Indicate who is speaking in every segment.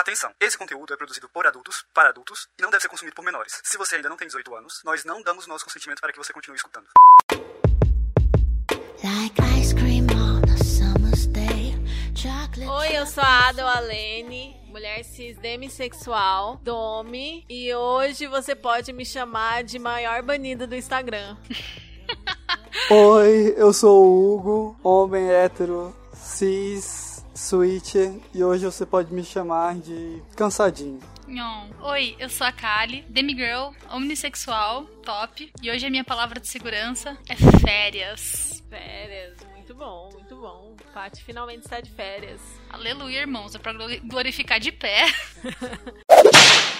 Speaker 1: Atenção! Esse conteúdo é produzido por adultos, para adultos, e não deve ser consumido por menores. Se você ainda não tem 18 anos, nós não damos nosso consentimento para que você continue escutando.
Speaker 2: Oi, eu sou a Ada Alene, mulher cis demissexual, Domi, e hoje você pode me chamar de maior banida do Instagram.
Speaker 3: Oi, eu sou o Hugo, homem hétero, cis, switcher, e hoje você pode me chamar de cansadinho.
Speaker 4: Oi, eu sou a Kali, demigirl, omnissexual, top, e hoje a minha palavra de segurança é férias.
Speaker 2: Férias, muito bom, muito bom. Paty finalmente está de férias.
Speaker 4: Aleluia, irmãos, é pra glorificar de pé.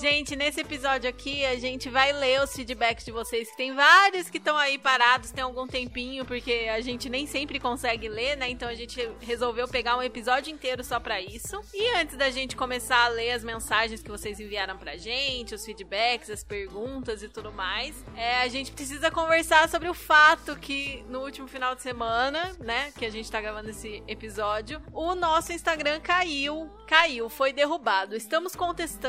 Speaker 2: Gente, nesse episódio aqui a gente vai ler os feedbacks de vocês, que tem vários que estão aí parados, tem algum tempinho, porque a gente nem sempre consegue ler, né? Então a gente resolveu pegar um episódio inteiro só para isso. E antes da gente começar a ler as mensagens que vocês enviaram pra gente, os feedbacks, as perguntas e tudo mais, é, a gente precisa conversar sobre o fato que no último final de semana, né, que a gente tá gravando esse episódio, o nosso Instagram caiu, caiu, foi derrubado. Estamos contestando.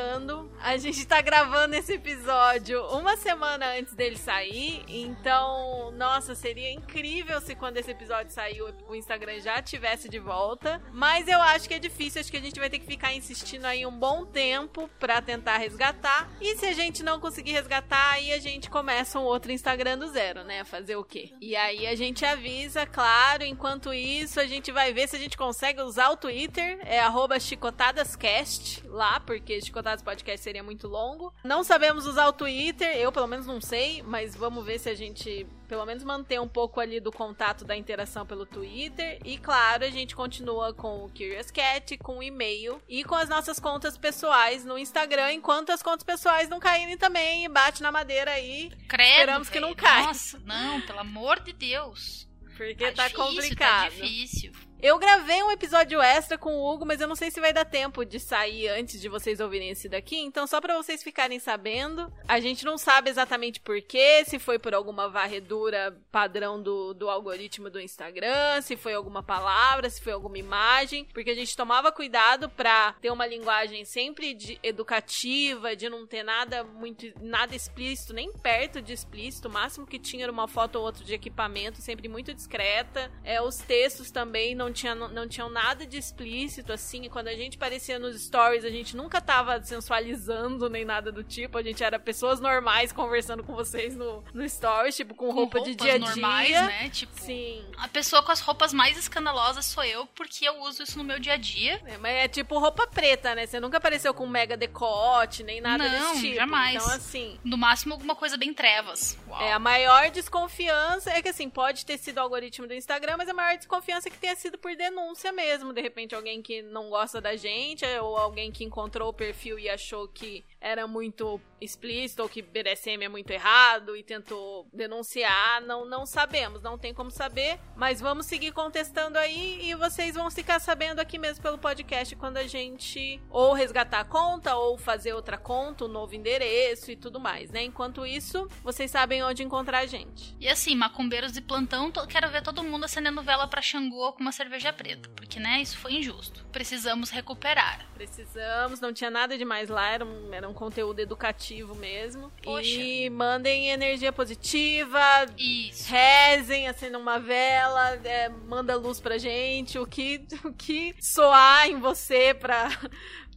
Speaker 2: A gente tá gravando esse episódio uma semana antes dele sair, então, nossa, seria incrível se quando esse episódio sair o Instagram já tivesse de volta, mas eu acho que é difícil, acho que a gente vai ter que ficar insistindo aí um bom tempo para tentar resgatar. E se a gente não conseguir resgatar, aí a gente começa um outro Instagram do zero, né? Fazer o quê? E aí a gente avisa, claro, enquanto isso a gente vai ver se a gente consegue usar o Twitter, é chicotadascast lá, porque Chicotadas Podcast seria muito longo. Não sabemos usar o Twitter, eu pelo menos não sei, mas vamos ver se a gente pelo menos manter um pouco ali do contato da interação pelo Twitter. E claro, a gente continua com o Curious Cat, com o e-mail e com as nossas contas pessoais no Instagram, enquanto as contas pessoais não caírem também. Bate na madeira aí.
Speaker 4: Credo,
Speaker 2: Esperamos que não caia.
Speaker 4: Nossa, não, pelo amor de Deus.
Speaker 2: Porque tá,
Speaker 4: tá difícil,
Speaker 2: complicado.
Speaker 4: Tá difícil.
Speaker 2: Eu gravei um episódio extra com o Hugo, mas eu não sei se vai dar tempo de sair antes de vocês ouvirem esse daqui. Então, só para vocês ficarem sabendo, a gente não sabe exatamente porquê, se foi por alguma varredura padrão do, do algoritmo do Instagram, se foi alguma palavra, se foi alguma imagem, porque a gente tomava cuidado pra ter uma linguagem sempre de, educativa, de não ter nada muito, nada explícito, nem perto de explícito. O máximo que tinha era uma foto ou outra de equipamento, sempre muito discreta. É, os textos também não não, tinha, não tinham nada de explícito, assim. E quando a gente aparecia nos stories, a gente nunca tava sensualizando nem nada do tipo. A gente era pessoas normais conversando com vocês no, no stories, tipo, com,
Speaker 4: Com
Speaker 2: roupa de dia a dia.
Speaker 4: normais, né? Tipo,
Speaker 2: Sim.
Speaker 4: a pessoa com as roupas mais escandalosas sou eu, porque eu uso isso no meu dia a dia.
Speaker 2: É, mas é tipo roupa preta, né? Você nunca apareceu com mega decote, nem nada
Speaker 4: Não,
Speaker 2: desse tipo.
Speaker 4: jamais.
Speaker 2: Então, assim.
Speaker 4: No máximo, alguma coisa bem trevas. Uau.
Speaker 2: É, a maior desconfiança é que, assim, pode ter sido o algoritmo do Instagram, mas a maior desconfiança é que tenha sido por denúncia mesmo. De repente, alguém que não gosta da gente, ou alguém que encontrou o perfil e achou que era muito explícito ou que BDSM é muito errado e tentou denunciar. Não, não sabemos, não tem como saber, mas vamos seguir contestando aí e vocês vão ficar sabendo aqui mesmo pelo podcast quando a gente ou resgatar a conta ou fazer outra conta, um novo endereço e tudo mais, né? Enquanto isso, vocês sabem onde encontrar a gente.
Speaker 4: E assim, macumbeiros de plantão, quero ver todo mundo acendendo vela pra Xangô com uma cerveja preta. Porque, né, isso foi injusto. Precisamos recuperar.
Speaker 2: Precisamos, não tinha nada demais lá, era um, era um conteúdo educativo mesmo.
Speaker 4: Poxa.
Speaker 2: E mandem energia positiva,
Speaker 4: Isso.
Speaker 2: rezem, acendam uma vela, é, manda luz pra gente, o que, o que soar em você pra,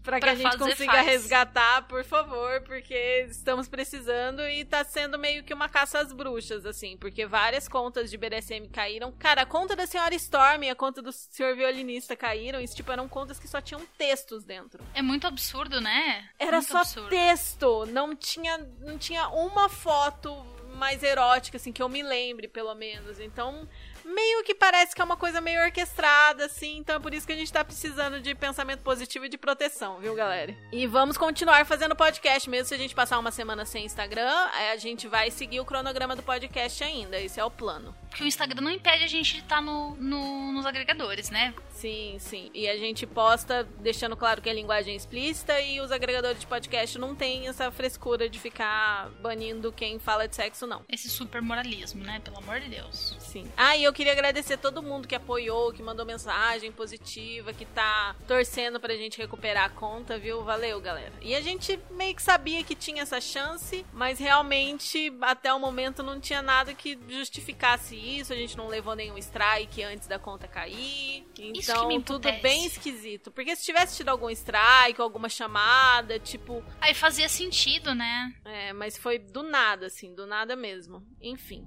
Speaker 2: pra que a gente consiga
Speaker 4: faz.
Speaker 2: resgatar, por favor, porque estamos precisando e tá sendo meio que uma caça às bruxas, assim, porque várias contas de BDSM caíram. Cara, a conta da senhora Storm e a conta do senhor violinista caíram, e, tipo, eram contas que só tinham textos dentro.
Speaker 4: É muito absurdo, né?
Speaker 2: Era
Speaker 4: muito
Speaker 2: só
Speaker 4: absurdo.
Speaker 2: texto, não tinha, não tinha uma foto mais erótica, assim, que eu me lembre, pelo menos. Então, meio que parece que é uma coisa meio orquestrada, assim, então é por isso que a gente tá precisando de pensamento positivo e de proteção, viu, galera? E vamos continuar fazendo podcast, mesmo se a gente passar uma semana sem Instagram, a gente vai seguir o cronograma do podcast ainda, esse é o plano.
Speaker 4: Porque o Instagram não impede a gente de estar no, no, nos agregadores, né?
Speaker 2: Sim, sim. E a gente posta deixando claro que é linguagem explícita e os agregadores de podcast não tem essa frescura de ficar banindo quem fala de sexo, não.
Speaker 4: Esse super moralismo, né? Pelo amor de Deus.
Speaker 2: Sim. Ah, e eu queria agradecer todo mundo que apoiou, que mandou mensagem positiva, que tá torcendo pra gente recuperar a conta, viu? Valeu, galera. E a gente meio que sabia que tinha essa chance, mas realmente até o momento não tinha nada que justificasse isso. A gente não levou nenhum strike antes da conta cair. Então, tudo bem esquisito. Porque se tivesse tido algum strike, alguma chamada, tipo.
Speaker 4: Aí fazia sentido, né?
Speaker 2: É, mas foi do nada, assim, do nada mesmo. Enfim.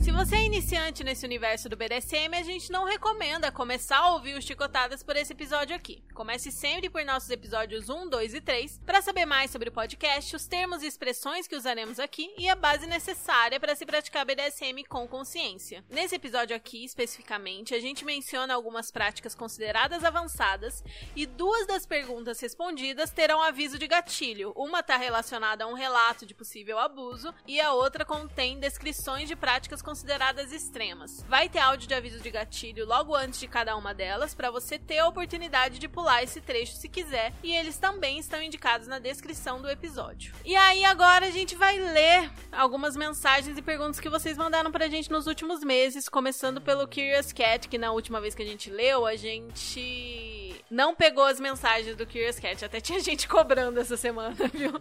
Speaker 2: Se você é iniciante nesse universo do BDSM, a gente não recomenda começar a ouvir os Chicotadas por esse episódio aqui. Comece sempre por nossos episódios 1, 2 e 3 para saber mais sobre o podcast, os termos e expressões que usaremos aqui e a base necessária para se praticar BDSM com consciência. Nesse episódio aqui, especificamente, a gente menciona algumas práticas consideradas avançadas e duas das perguntas respondidas terão aviso de gatilho. Uma está relacionada a um relato de possível abuso e a outra contém descrições de práticas consideradas extremas. Vai ter áudio de aviso de gatilho logo antes de cada uma delas para você ter a oportunidade de pular esse trecho se quiser e eles também estão indicados na descrição do episódio. E aí agora a gente vai ler algumas mensagens e perguntas que vocês mandaram pra gente nos últimos meses, começando pelo Curious Cat, que na última vez que a gente leu, a gente não pegou as mensagens do Curious Cat. Até tinha gente cobrando essa semana, viu?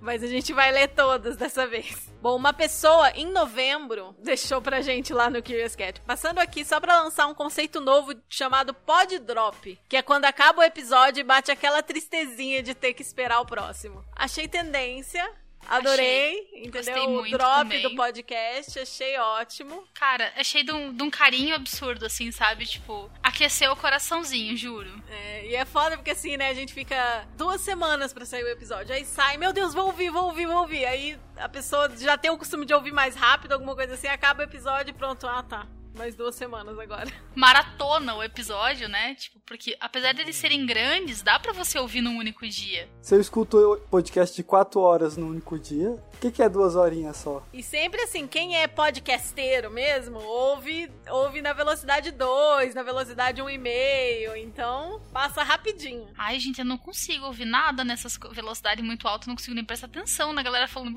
Speaker 2: Mas a gente vai ler todas dessa vez. Bom, uma pessoa em novembro deixou pra gente lá no Curious Cat. Passando aqui só pra lançar um conceito novo chamado pod drop, que é quando acaba o episódio e bate aquela tristezinha de ter que esperar o próximo. Achei tendência. Adorei, entendeu?
Speaker 4: Gostei
Speaker 2: o
Speaker 4: muito
Speaker 2: drop
Speaker 4: também.
Speaker 2: do podcast, achei ótimo.
Speaker 4: Cara, achei de um, de um carinho absurdo, assim, sabe? Tipo, aqueceu o coraçãozinho, juro.
Speaker 2: É, e é foda porque assim, né, a gente fica duas semanas pra sair o episódio. Aí sai, meu Deus, vou ouvir, vou ouvir, vou ouvir. Aí a pessoa já tem o costume de ouvir mais rápido, alguma coisa assim, acaba o episódio e pronto, ah tá. Mais duas semanas agora.
Speaker 4: Maratona o episódio, né? Tipo, porque apesar deles serem grandes, dá pra você ouvir num único dia.
Speaker 3: Se eu escuto o podcast de 4 horas no único dia, o que, que é duas horinhas só?
Speaker 2: E sempre assim, quem é podcasteiro mesmo, ouve, ouve na velocidade 2, na velocidade 1,5. Então, passa rapidinho.
Speaker 4: Ai, gente, eu não consigo ouvir nada nessas co- velocidade muito alta, não consigo nem prestar atenção na galera falando.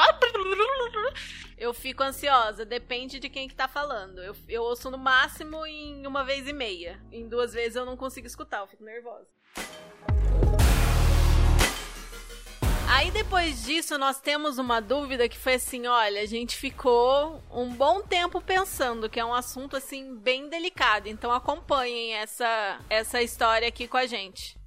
Speaker 2: Eu fico ansiosa, depende de quem que tá falando. Eu, eu ouço no máximo em uma vez e meia. Em duas vezes eu não consigo escutar, eu fico nervosa. Aí depois disso nós temos uma dúvida que foi assim, olha, a gente ficou um bom tempo pensando que é um assunto assim bem delicado, então acompanhem essa essa história aqui com a gente.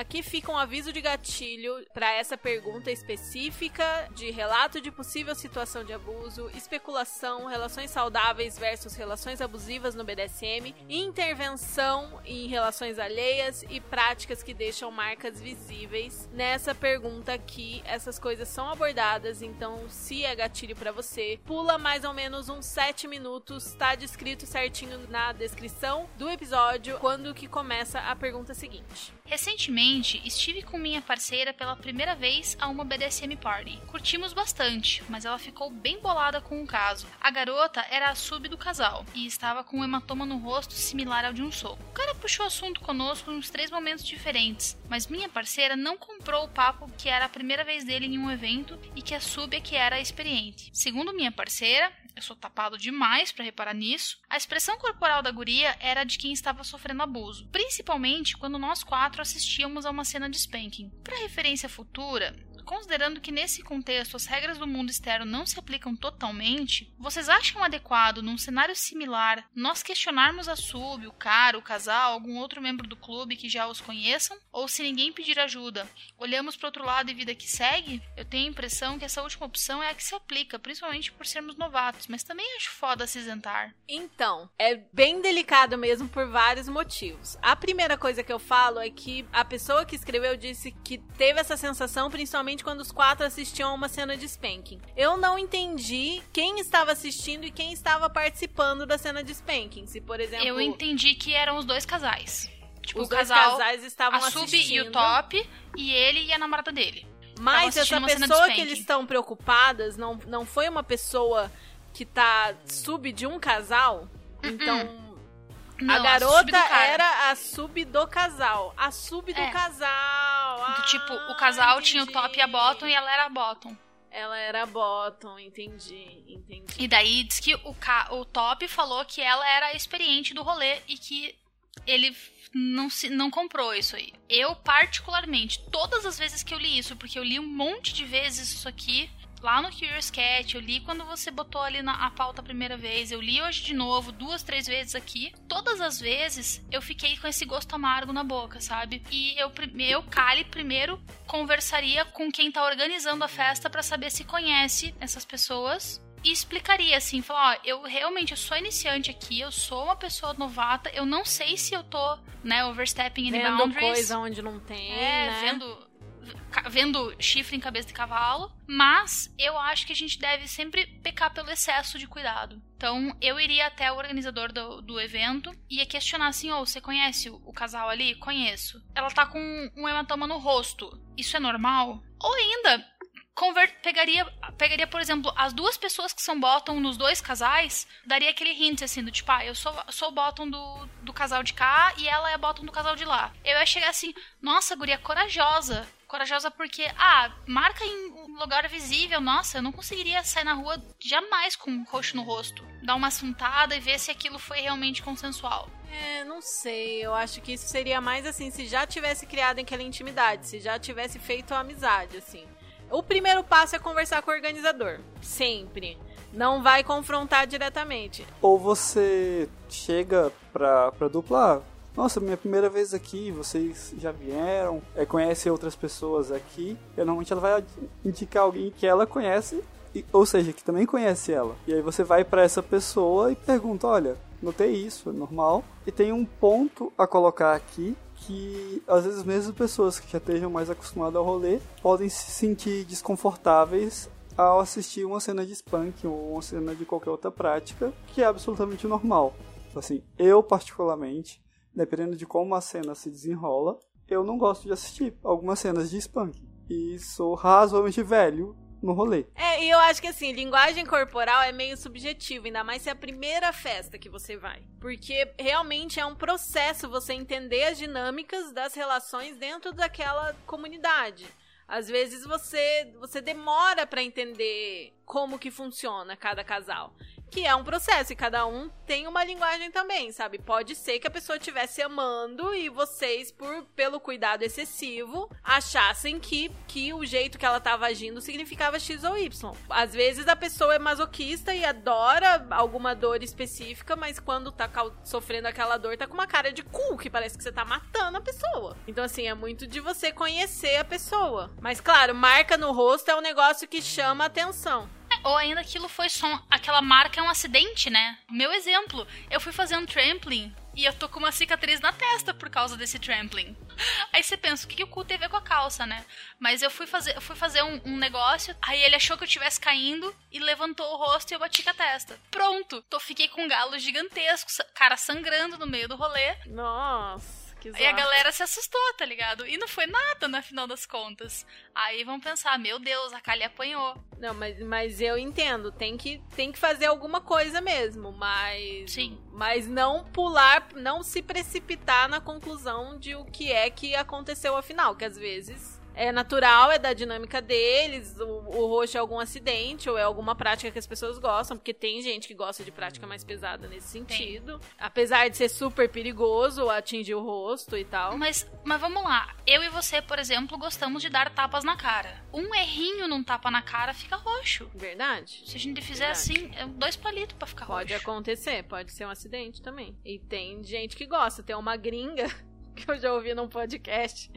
Speaker 2: Aqui fica um aviso de gatilho para essa pergunta específica de relato de possível situação de abuso, especulação, relações saudáveis versus relações abusivas no BDSM, intervenção em relações alheias e práticas que deixam marcas visíveis. Nessa pergunta aqui, essas coisas são abordadas, então se é gatilho para você, pula mais ou menos uns 7 minutos, tá descrito certinho na descrição do episódio quando que começa a pergunta seguinte.
Speaker 4: Recentemente, estive com minha parceira pela primeira vez a uma BDSM party. Curtimos bastante, mas ela ficou bem bolada com o caso. A garota era a sub do casal e estava com um hematoma no rosto similar ao de um soco. O cara puxou assunto conosco uns três momentos diferentes, mas minha parceira não comprou o papo que era a primeira vez dele em um evento e que a sub é que era experiente. Segundo minha parceira, eu sou tapado demais pra reparar nisso. A expressão corporal da guria era de quem estava sofrendo abuso, principalmente quando nós quatro assistíamos a uma cena de spanking. Para referência futura, considerando que nesse contexto as regras do mundo externo não se aplicam totalmente, vocês acham adequado, num cenário similar, nós questionarmos a sub, o cara, o casal, algum outro membro do clube que já os conheçam? Ou se ninguém pedir ajuda, olhamos para outro lado e vida que segue? Eu tenho a impressão que essa última opção é a que se aplica, principalmente por sermos novatos, mas também acho foda se isentar.
Speaker 2: Então, é bem delicado mesmo por vários motivos. A primeira coisa que eu falo é que a pessoa que escreveu disse que teve essa sensação principalmente especificamente quando os quatro assistiam a uma cena de spanking. Eu não entendi quem estava assistindo e quem estava participando da cena de spanking. Se, por exemplo.
Speaker 4: Eu entendi que eram os dois casais. Tipo,
Speaker 2: Os
Speaker 4: o
Speaker 2: dois casais estavam
Speaker 4: a Sub
Speaker 2: assistindo.
Speaker 4: e o Top, e ele e a namorada dele.
Speaker 2: Mas essa pessoa que eles estão preocupadas não, não foi uma pessoa que tá sub de um casal. Então,
Speaker 4: Não,
Speaker 2: a garota
Speaker 4: cara.
Speaker 2: era a sub do casal. A sub do
Speaker 4: É.
Speaker 2: casal.
Speaker 4: Do tipo,
Speaker 2: Ah,
Speaker 4: o casal tinha o
Speaker 2: entendi.
Speaker 4: top e a bottom e ela era a bottom.
Speaker 2: Ela era bottom, entendi, entendi.
Speaker 4: E daí diz que o, ca... o top falou que ela era a experiente do rolê e que ele não, se... não comprou isso aí. Eu, particularmente, todas as vezes que eu li isso, porque eu li um monte de vezes isso aqui. Lá no Curious Cat, eu li quando você botou ali na a pauta a primeira vez, eu li hoje de novo, duas, três vezes aqui. Todas as vezes eu fiquei com esse gosto amargo na boca, sabe? E eu, eu Kali, primeiro conversaria com quem tá organizando a festa pra saber se conhece essas pessoas e explicaria assim, falar, ó, eu realmente eu sou iniciante aqui, eu sou uma pessoa novata, eu não sei se eu tô, né, overstepping any
Speaker 2: Vendo
Speaker 4: boundaries.
Speaker 2: coisa onde não tem,
Speaker 4: É,
Speaker 2: né?
Speaker 4: vendo vendo chifre em cabeça de cavalo, mas eu acho que a gente deve sempre pecar pelo excesso de cuidado. Então, eu iria até o organizador do, do evento e ia questionar assim: ô, você conhece o, o casal ali? Conheço. Ela tá com um hematoma no rosto. Isso é normal? Ou ainda, conver- pegaria, pegaria, por exemplo, as duas pessoas que são bottom nos dois casais, daria aquele hint assim, do tipo, ah, eu sou, sou bottom do, do casal de cá e ela é bottom do casal de lá. Eu ia chegar assim, nossa, guria, corajosa. Corajosa porque, ah, marca em um lugar visível, nossa, eu não conseguiria sair na rua jamais com um roxo no rosto. Dar uma assuntada e ver se aquilo foi realmente consensual.
Speaker 2: É, não sei. Eu acho que isso seria mais assim, se já tivesse criado aquela intimidade, se já tivesse feito a amizade, assim. O primeiro passo é conversar com o organizador. Sempre. Não vai confrontar diretamente.
Speaker 3: Ou você chega pra, pra dupla, ah, nossa, minha primeira vez aqui, vocês já vieram, é, conhecem outras pessoas aqui. E normalmente ela vai indicar alguém que ela conhece, e- ou seja, que também conhece ela. E aí você vai pra essa pessoa e pergunta, olha, notei isso, é normal. E tem um ponto a colocar aqui que às vezes mesmo pessoas que já estejam mais acostumadas ao rolê podem se sentir desconfortáveis ao assistir uma cena de spank ou uma cena de qualquer outra prática, que é absolutamente normal. Assim, eu particularmente, dependendo de como a cena se desenrola, eu não gosto de assistir algumas cenas de spank. E sou razoavelmente velho no rolê.
Speaker 2: É, e eu acho que assim, linguagem corporal é meio subjetivo, ainda mais se é a primeira festa que você vai. Porque realmente é um processo você entender as dinâmicas das relações dentro daquela comunidade. Às vezes você você demora pra entender como que funciona cada casal. Que é um processo e cada um tem uma linguagem também, sabe? Pode ser que a pessoa estivesse amando e vocês, por pelo cuidado excessivo, achassem que, que o jeito que ela tava agindo significava X ou Y. Às vezes a pessoa é masoquista e adora alguma dor específica, mas quando tá sofrendo aquela dor, tá com uma cara de cu, que parece que você tá matando a pessoa. Então, assim, é muito de você conhecer a pessoa. Mas, claro, marca no rosto é um negócio que chama atenção.
Speaker 4: Ou ainda aquilo foi só. Aquela marca é um acidente, né? Meu exemplo, eu fui fazer um trampling e eu tô com uma cicatriz na testa por causa desse trampling. Aí você pensa, o que, que o cu tem a ver com a calça, né? Mas eu fui fazer, eu fui fazer um, um negócio, aí ele achou que eu estivesse caindo e levantou o rosto e eu bati com a testa. Pronto! Tô, fiquei com um galo gigantesco, cara sangrando no meio do rolê.
Speaker 2: Nossa,
Speaker 4: E a galera se assustou, tá ligado? E não foi nada no final das contas. Aí vão pensar, meu Deus, a Kali apanhou.
Speaker 2: Não, mas, mas eu entendo, tem que, tem que fazer alguma coisa mesmo, mas.
Speaker 4: Sim.
Speaker 2: Mas não pular, não se precipitar na conclusão de o que é que aconteceu afinal, que às vezes é natural, é da dinâmica deles, o, o roxo é algum acidente ou é alguma prática que as pessoas gostam, porque tem gente que gosta de prática mais pesada nesse sentido. Apesar de ser super perigoso atingir o rosto e tal.
Speaker 4: Mas, mas vamos lá. Eu e você, por exemplo, gostamos de dar tapas na cara. Um errinho num tapa na cara fica roxo.
Speaker 2: Verdade?
Speaker 4: Se a gente fizer
Speaker 2: Verdade.
Speaker 4: assim, é dois palitos pra ficar
Speaker 2: Pode
Speaker 4: roxo.
Speaker 2: acontecer, pode ser um acidente também. E tem gente que gosta. Tem uma gringa que eu já ouvi num podcast.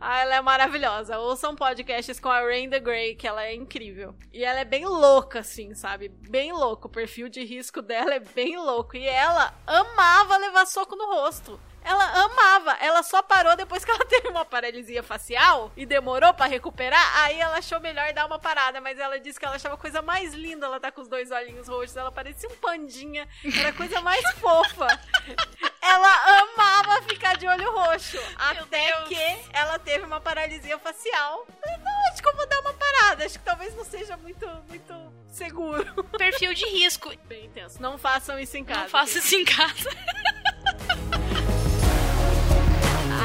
Speaker 2: Ah, ela é maravilhosa. Ouçam podcasts com a Rain the Grey, que ela é incrível. E ela é bem louca, assim, sabe? Bem louco. O perfil de risco dela é bem louco. E ela amava levar soco no rosto. ela amava. Ela só parou depois que ela teve uma paralisia facial e demorou para recuperar. Aí ela achou melhor dar uma parada, mas ela disse que ela achava a coisa mais linda. Ela tá com os dois olhinhos roxos, ela parecia um pandinha. Era a coisa mais fofa. Ela amava ficar de olho roxo. até que ela teve uma paralisia facial. Não, acho que eu vou dar uma parada. Acho que talvez não seja muito, muito seguro.
Speaker 4: Perfil de risco.
Speaker 2: Bem intenso. Não façam isso em casa.
Speaker 4: Não faça isso em casa.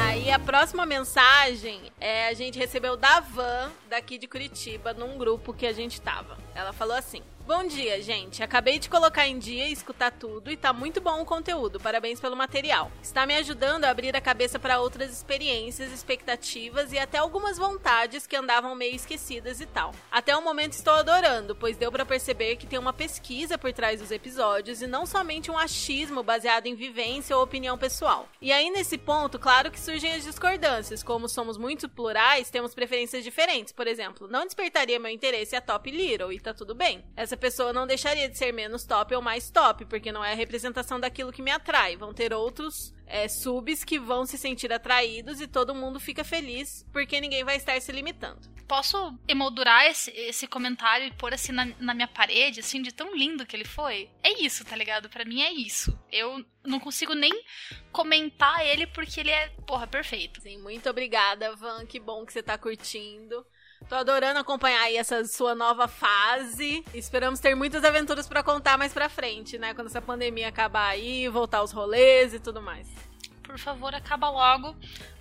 Speaker 2: Aí a próxima mensagem é a gente recebeu da Van, daqui de Curitiba, num grupo que a gente tava. Ela falou assim: Bom dia, gente. Acabei de colocar em dia e escutar tudo e tá muito bom o conteúdo. Parabéns pelo material. Está me ajudando a abrir a cabeça para outras experiências, expectativas e até algumas vontades que andavam meio esquecidas e tal. Até o momento estou adorando, pois deu para perceber que tem uma pesquisa por trás dos episódios e não somente um achismo baseado em vivência ou opinião pessoal. E aí nesse ponto, claro que surgem as discordâncias, como somos muito plurais, temos preferências diferentes. Por exemplo, não despertaria meu interesse a Top Little e tá tudo bem. Essa pessoa não deixaria de ser menos top ou mais top, porque não é a representação daquilo que me atrai. Vão ter outros é, subs que vão se sentir atraídos e todo mundo fica feliz porque ninguém vai estar se limitando.
Speaker 4: Posso emoldurar esse, esse comentário e pôr assim na, na minha parede, assim, de tão lindo que ele foi? É isso, tá ligado? Pra mim é isso. Eu não consigo nem comentar ele porque ele é, porra, perfeito.
Speaker 2: Sim, muito obrigada, Van. Que bom que você tá curtindo. Tô adorando acompanhar aí essa sua nova fase. Esperamos ter muitas aventuras pra contar mais pra frente, né? Quando essa pandemia acabar aí, voltar aos rolês e tudo mais.
Speaker 4: Por favor, acaba logo.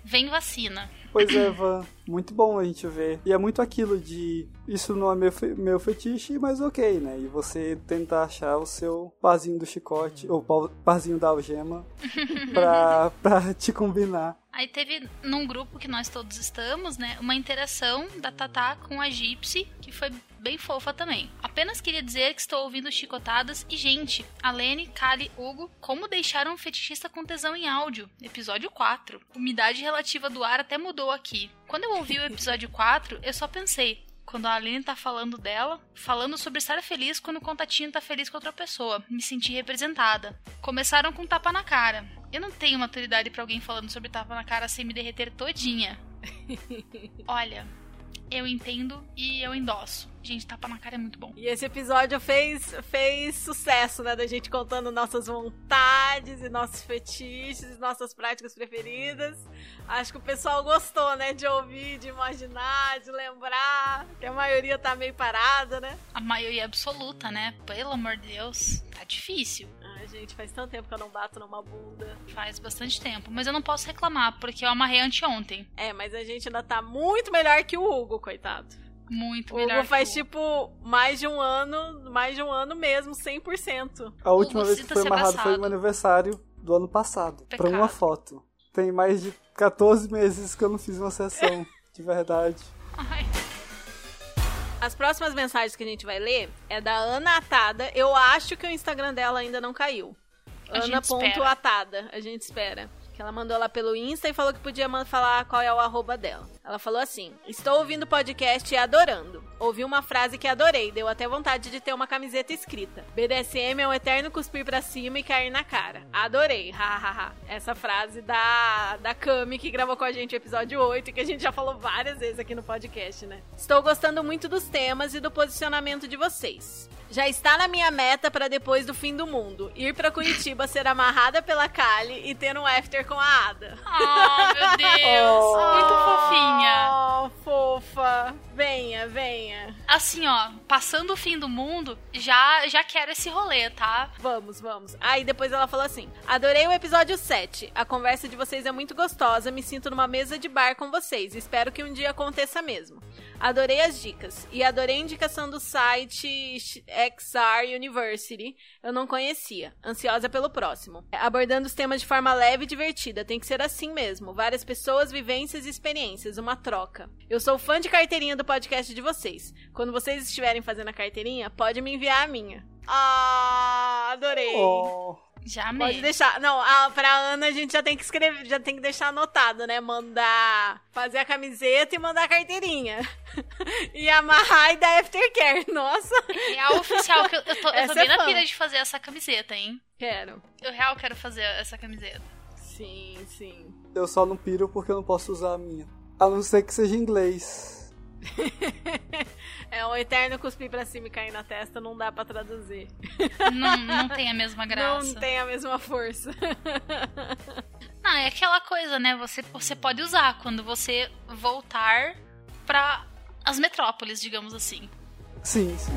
Speaker 4: Vem vacina.
Speaker 3: Pois é, Van, muito bom a gente ver. E é muito aquilo de isso não é meu, fe- meu fetiche, mas ok, né? E você tentar achar o seu parzinho do chicote, ou parzinho da algema, pra, pra te combinar.
Speaker 4: Aí teve num grupo que nós todos estamos, né, uma interação da Tatá com a Gypsy, que foi bem fofa também. Apenas queria dizer que estou ouvindo chicotadas e, gente, Alene, Kali, Hugo, como deixar um fetichista com tesão em áudio? Episódio 4. Umidade relativa do ar até mudou aqui. Quando eu ouvi o episódio 4, eu só pensei, quando a Aline tá falando dela, falando sobre estar feliz quando o contatinho tá feliz com outra pessoa. Me senti representada. Começaram com tapa na cara. Eu não tenho maturidade pra alguém falando sobre tapa na cara sem me derreter todinha. Olha, eu entendo e eu endosso. Gente, tapa na cara é muito bom.
Speaker 2: E esse episódio fez, fez sucesso, né? Da gente contando nossas vontades e nossos fetiches, e nossas práticas preferidas. Acho que o pessoal gostou, né? De ouvir, de imaginar, de lembrar. Que a maioria tá meio parada, né?
Speaker 4: A maioria absoluta, né? Pelo amor de Deus, tá difícil.
Speaker 2: Ai, gente, faz tanto tempo que eu não bato numa bunda.
Speaker 4: Faz bastante tempo. Mas eu não posso reclamar, porque eu amarrei anteontem.
Speaker 2: É, mas a gente ainda tá muito melhor que o Hugo, coitado.
Speaker 4: Muito
Speaker 2: O
Speaker 4: melhor.
Speaker 2: Hugo faz,
Speaker 4: que o-
Speaker 2: tipo, mais de um ano, mais de um ano mesmo, 100%.
Speaker 3: A última
Speaker 4: Hugo,
Speaker 3: vez que foi amarrado foi
Speaker 4: abraçado.
Speaker 3: no aniversário do ano passado, pra uma
Speaker 4: Pecado.
Speaker 3: foto. Tem mais de 14 meses que eu não fiz uma sessão, de verdade.
Speaker 4: Ai,
Speaker 2: As próximas mensagens que a gente vai ler é da Ana Atada. Eu acho que o Instagram dela ainda não caiu. Ana.atada. A gente espera. Que ela mandou lá pelo Insta e falou que podia falar qual é o arroba dela. Ela falou assim: Estou ouvindo o podcast e adorando. Ouvi uma frase que adorei, deu até vontade de ter uma camiseta escrita. BDSM é um eterno cuspir pra cima e cair na cara. Adorei, hahaha. Essa frase da, da Cami que gravou com a gente o episódio 8 e que a gente já falou várias vezes aqui no podcast, né? Estou gostando muito dos temas e do posicionamento de vocês. Já está na minha meta para depois do fim do mundo. Ir pra Curitiba ser amarrada pela Kali e ter um after com a Ada.
Speaker 4: Oh, meu Deus.
Speaker 3: Oh.
Speaker 4: Muito fofinha.
Speaker 2: Oh, fofa. Venha, venha.
Speaker 4: Assim, ó, passando o fim do mundo, já já quero esse rolê, tá?
Speaker 2: Vamos, vamos. Aí depois ela falou assim: Adorei o episódio 7. A conversa de vocês é muito gostosa. Me sinto numa mesa de bar com vocês. Espero que um dia aconteça mesmo. Adorei as dicas. E adorei a indicação do site XR University. Eu não conhecia. Ansiosa pelo próximo. Abordando os temas de forma leve e divertida. Tem que ser assim mesmo. Várias pessoas, vivências e experiências. Uma troca. Eu sou fã de carteirinha do podcast de vocês. Quando vocês estiverem fazendo a carteirinha, pode me enviar a minha. Ah, adorei.
Speaker 3: Oh,
Speaker 4: Já
Speaker 2: Pode deixar. Não, a, pra Ana a gente já tem que escrever, já tem que deixar anotado, né? Mandar fazer a camiseta e mandar a carteirinha. e amarrar e dar aftercare. Nossa,
Speaker 4: É a oficial que eu, eu tô, eu tô bem
Speaker 2: é
Speaker 4: na pilha de fazer essa camiseta, hein?
Speaker 2: quero.
Speaker 4: Eu real quero fazer essa camiseta.
Speaker 2: Sim. Sim, sim.
Speaker 3: Eu só não piro porque eu não posso usar a minha. A não ser que seja em inglês.
Speaker 2: é um eterno cuspir pra cima e cair na testa, não dá pra traduzir.
Speaker 4: Não, não tem a mesma graça.
Speaker 2: Não tem a mesma força.
Speaker 4: Não, é aquela coisa, né? Você, você pode usar quando você voltar pra as metrópoles, digamos assim.
Speaker 3: Sim, sim.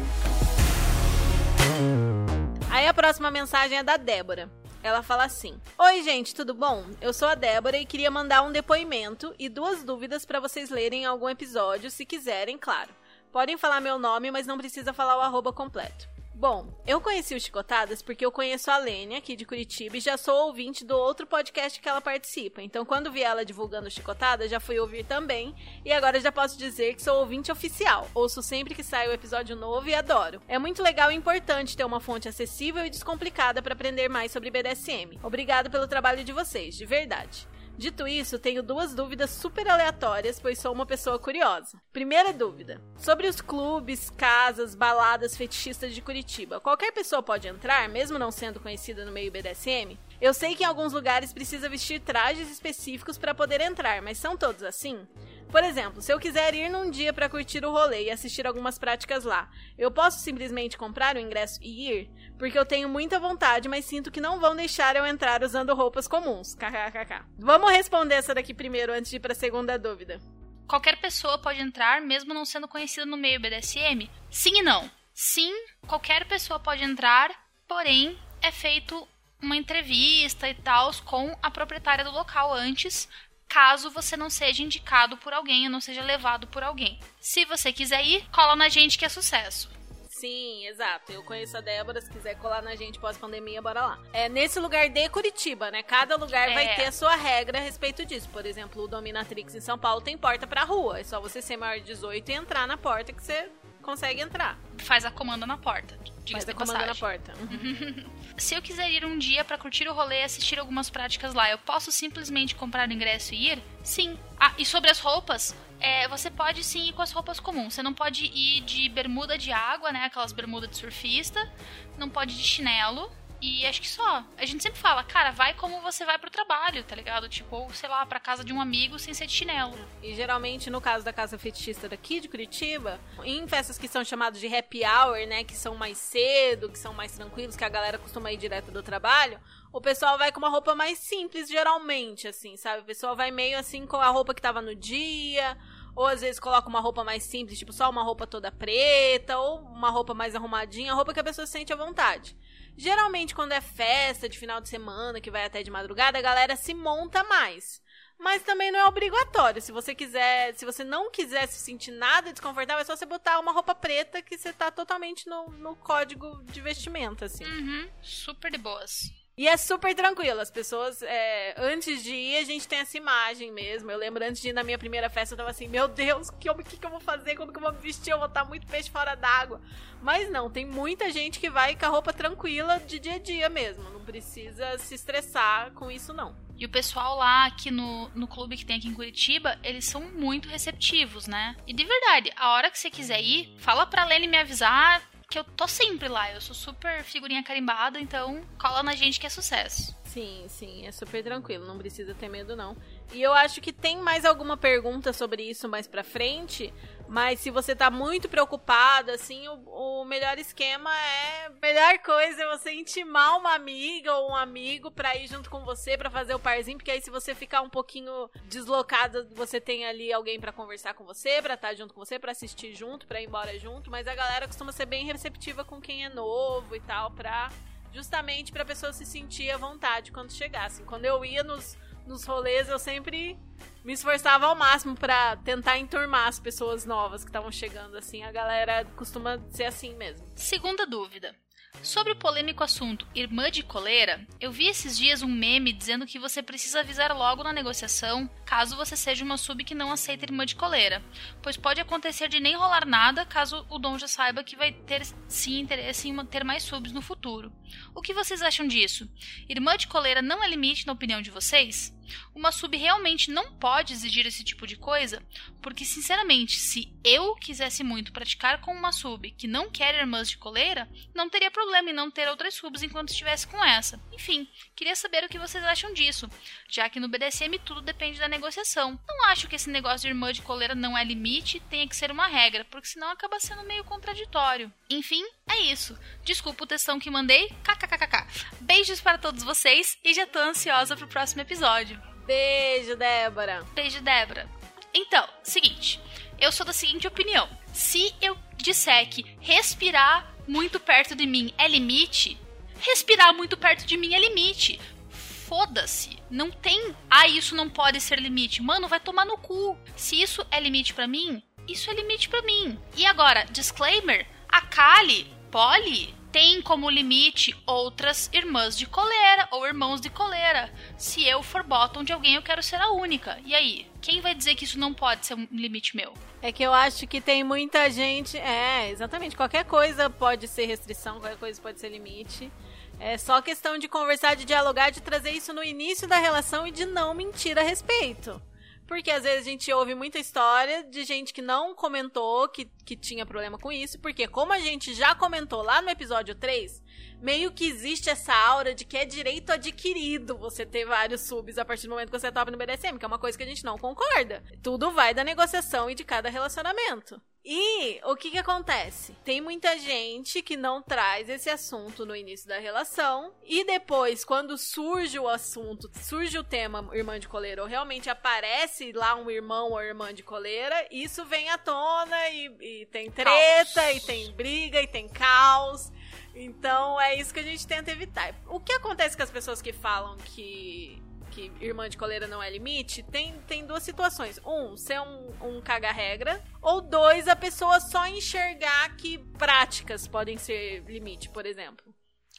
Speaker 2: Aí a próxima mensagem é da Débora. Ela fala assim: Oi, gente, tudo bom? Eu sou a Débora e queria mandar um depoimento e duas dúvidas para vocês lerem em algum episódio, se quiserem, claro. Podem falar meu nome, mas não precisa falar o arroba completo. Bom, eu conheci o Chicotadas porque eu conheço a Lênia, aqui de Curitiba, e já sou ouvinte do outro podcast que ela participa. Então, quando vi ela divulgando o Chicotadas, já fui ouvir também. E agora já posso dizer que sou ouvinte oficial. Ouço sempre que sai o episódio novo e adoro. É muito legal e importante ter uma fonte acessível e descomplicada para aprender mais sobre BDSM. Obrigado pelo trabalho de vocês, de verdade. Dito isso, tenho duas dúvidas super aleatórias, pois sou uma pessoa curiosa. Primeira dúvida: sobre os clubes, casas, baladas fetichistas de Curitiba. Qualquer pessoa pode entrar, mesmo não sendo conhecida no meio BDSM? Eu sei que em alguns lugares precisa vestir trajes específicos para poder entrar, mas são todos assim? Por exemplo, se eu quiser ir num dia para curtir o rolê e assistir algumas práticas lá, eu posso simplesmente comprar o ingresso e ir? Porque eu tenho muita vontade, mas sinto que não vão deixar eu entrar usando roupas comuns. KKKK. Vamos responder essa daqui primeiro antes de ir para segunda dúvida.
Speaker 4: Qualquer pessoa pode entrar, mesmo não sendo conhecida no meio BDSM? Sim e não. Sim, qualquer pessoa pode entrar, porém é feito uma entrevista e tal com a proprietária do local antes caso você não seja indicado por alguém ou não seja levado por alguém. Se você quiser ir, cola na gente que é sucesso.
Speaker 2: Sim, exato. Eu conheço a Débora, se quiser colar na gente pós-pandemia, bora lá. É nesse lugar de Curitiba, né? Cada lugar é. vai ter a sua regra a respeito disso. Por exemplo, o Dominatrix em São Paulo tem porta pra rua. É só você ser maior de 18 e entrar na porta que você consegue entrar.
Speaker 4: Faz a comanda na porta.
Speaker 2: Faz a comanda na porta. Uhum.
Speaker 4: Se eu quiser ir um dia para curtir o rolê e assistir algumas práticas lá, eu posso simplesmente comprar o ingresso e ir? Sim. Ah, e sobre as roupas, é, você pode sim ir com as roupas comuns. Você não pode ir de bermuda de água, né? Aquelas bermudas de surfista. Não pode ir de chinelo. E acho que só. A gente sempre fala, cara, vai como você vai pro trabalho, tá ligado? Tipo, ou sei lá, pra casa de um amigo sem ser de chinelo.
Speaker 2: E geralmente, no caso da casa fetichista daqui de Curitiba, em festas que são chamadas de happy hour, né? Que são mais cedo, que são mais tranquilos, que a galera costuma ir direto do trabalho, o pessoal vai com uma roupa mais simples, geralmente, assim, sabe? O pessoal vai meio assim com a roupa que tava no dia ou às vezes coloca uma roupa mais simples, tipo só uma roupa toda preta, ou uma roupa mais arrumadinha, roupa que a pessoa se sente à vontade. Geralmente, quando é festa de final de semana, que vai até de madrugada, a galera se monta mais. Mas também não é obrigatório. Se você quiser, se você não quiser se sentir nada desconfortável, é só você botar uma roupa preta que você tá totalmente no, no código de vestimenta, assim.
Speaker 4: Uhum, super de boas.
Speaker 2: E é super tranquilo. As pessoas, é, antes de ir, a gente tem essa imagem mesmo. Eu lembro antes de ir na minha primeira festa, eu tava assim: Meu Deus, o que, que, que eu vou fazer? Como que eu vou me vestir? Eu vou estar muito peixe fora d'água. Mas não, tem muita gente que vai com a roupa tranquila de dia a dia mesmo. Não precisa se estressar com isso, não.
Speaker 4: E o pessoal lá aqui no, no clube que tem aqui em Curitiba, eles são muito receptivos, né? E de verdade, a hora que você quiser ir, fala pra Lene me avisar, que eu tô sempre lá. Eu sou super figurinha carimbada, então cola na gente que é sucesso.
Speaker 2: Sim, sim, é super tranquilo, não precisa ter medo não. E eu acho que tem mais alguma pergunta sobre isso mais pra frente, mas se você tá muito preocupado, assim, o, o melhor esquema é. Melhor coisa é você intimar uma amiga ou um amigo pra ir junto com você pra fazer o parzinho, porque aí se você ficar um pouquinho deslocado, você tem ali alguém para conversar com você, pra estar tá junto com você, pra assistir junto, pra ir embora junto. Mas a galera costuma ser bem receptiva com quem é novo e tal, pra justamente para a pessoa se sentir à vontade quando chegasse. Quando eu ia nos, nos rolês, eu sempre me esforçava ao máximo para tentar enturmar as pessoas novas que estavam chegando assim. A galera costuma ser assim mesmo.
Speaker 4: Segunda dúvida. Sobre o polêmico assunto irmã de coleira, eu vi esses dias um meme dizendo que você precisa avisar logo na negociação caso você seja uma sub que não aceita irmã de coleira, pois pode acontecer de nem rolar nada caso o dom já saiba que vai ter sim interesse em ter mais subs no futuro. O que vocês acham disso? Irmã de coleira não é limite na opinião de vocês? Uma sub realmente não pode exigir esse tipo de coisa, porque sinceramente, se eu quisesse muito praticar com uma sub que não quer irmãs de coleira, não teria problema em não ter outras subs enquanto estivesse com essa. Enfim, queria saber o que vocês acham disso, já que no BDSM tudo depende da negociação. Não acho que esse negócio de irmã de coleira não é limite, tenha que ser uma regra, porque senão acaba sendo meio contraditório. Enfim, é isso. Desculpa o textão que mandei, kkkk. Beijos para todos vocês e já tô ansiosa pro próximo episódio.
Speaker 2: Beijo, Débora.
Speaker 4: Beijo, Débora. Então, seguinte, eu sou da seguinte opinião: se eu disser que respirar muito perto de mim é limite, respirar muito perto de mim é limite. Foda-se. Não tem. Ah, isso não pode ser limite. Mano, vai tomar no cu. Se isso é limite para mim, isso é limite para mim. E agora, disclaimer: a Kali, Polly, tem como limite outras irmãs de coleira ou irmãos de coleira. Se eu for bottom de alguém, eu quero ser a única. E aí? Quem vai dizer que isso não pode ser um limite meu?
Speaker 2: É que eu acho que tem muita gente. É, exatamente. Qualquer coisa pode ser restrição, qualquer coisa pode ser limite. É só questão de conversar, de dialogar, de trazer isso no início da relação e de não mentir a respeito. Porque às vezes a gente ouve muita história de gente que não comentou que, que tinha problema com isso, porque como a gente já comentou lá no episódio 3, meio que existe essa aura de que é direito adquirido você ter vários subs a partir do momento que você topa no BDSM, que é uma coisa que a gente não concorda. Tudo vai da negociação e de cada relacionamento. E o que que acontece? Tem muita gente que não traz esse assunto no início da relação e depois, quando surge o assunto, surge o tema irmã de coleira ou realmente aparece lá um irmão ou irmã de coleira, isso vem à tona e, e tem treta, caos. e tem briga, e tem caos. Então é isso que a gente tenta evitar. O que acontece com as pessoas que falam que que irmã de coleira não é limite, tem, tem duas situações. Um, ser um, um caga-regra. Ou dois, a pessoa só enxergar que práticas podem ser limite, por exemplo.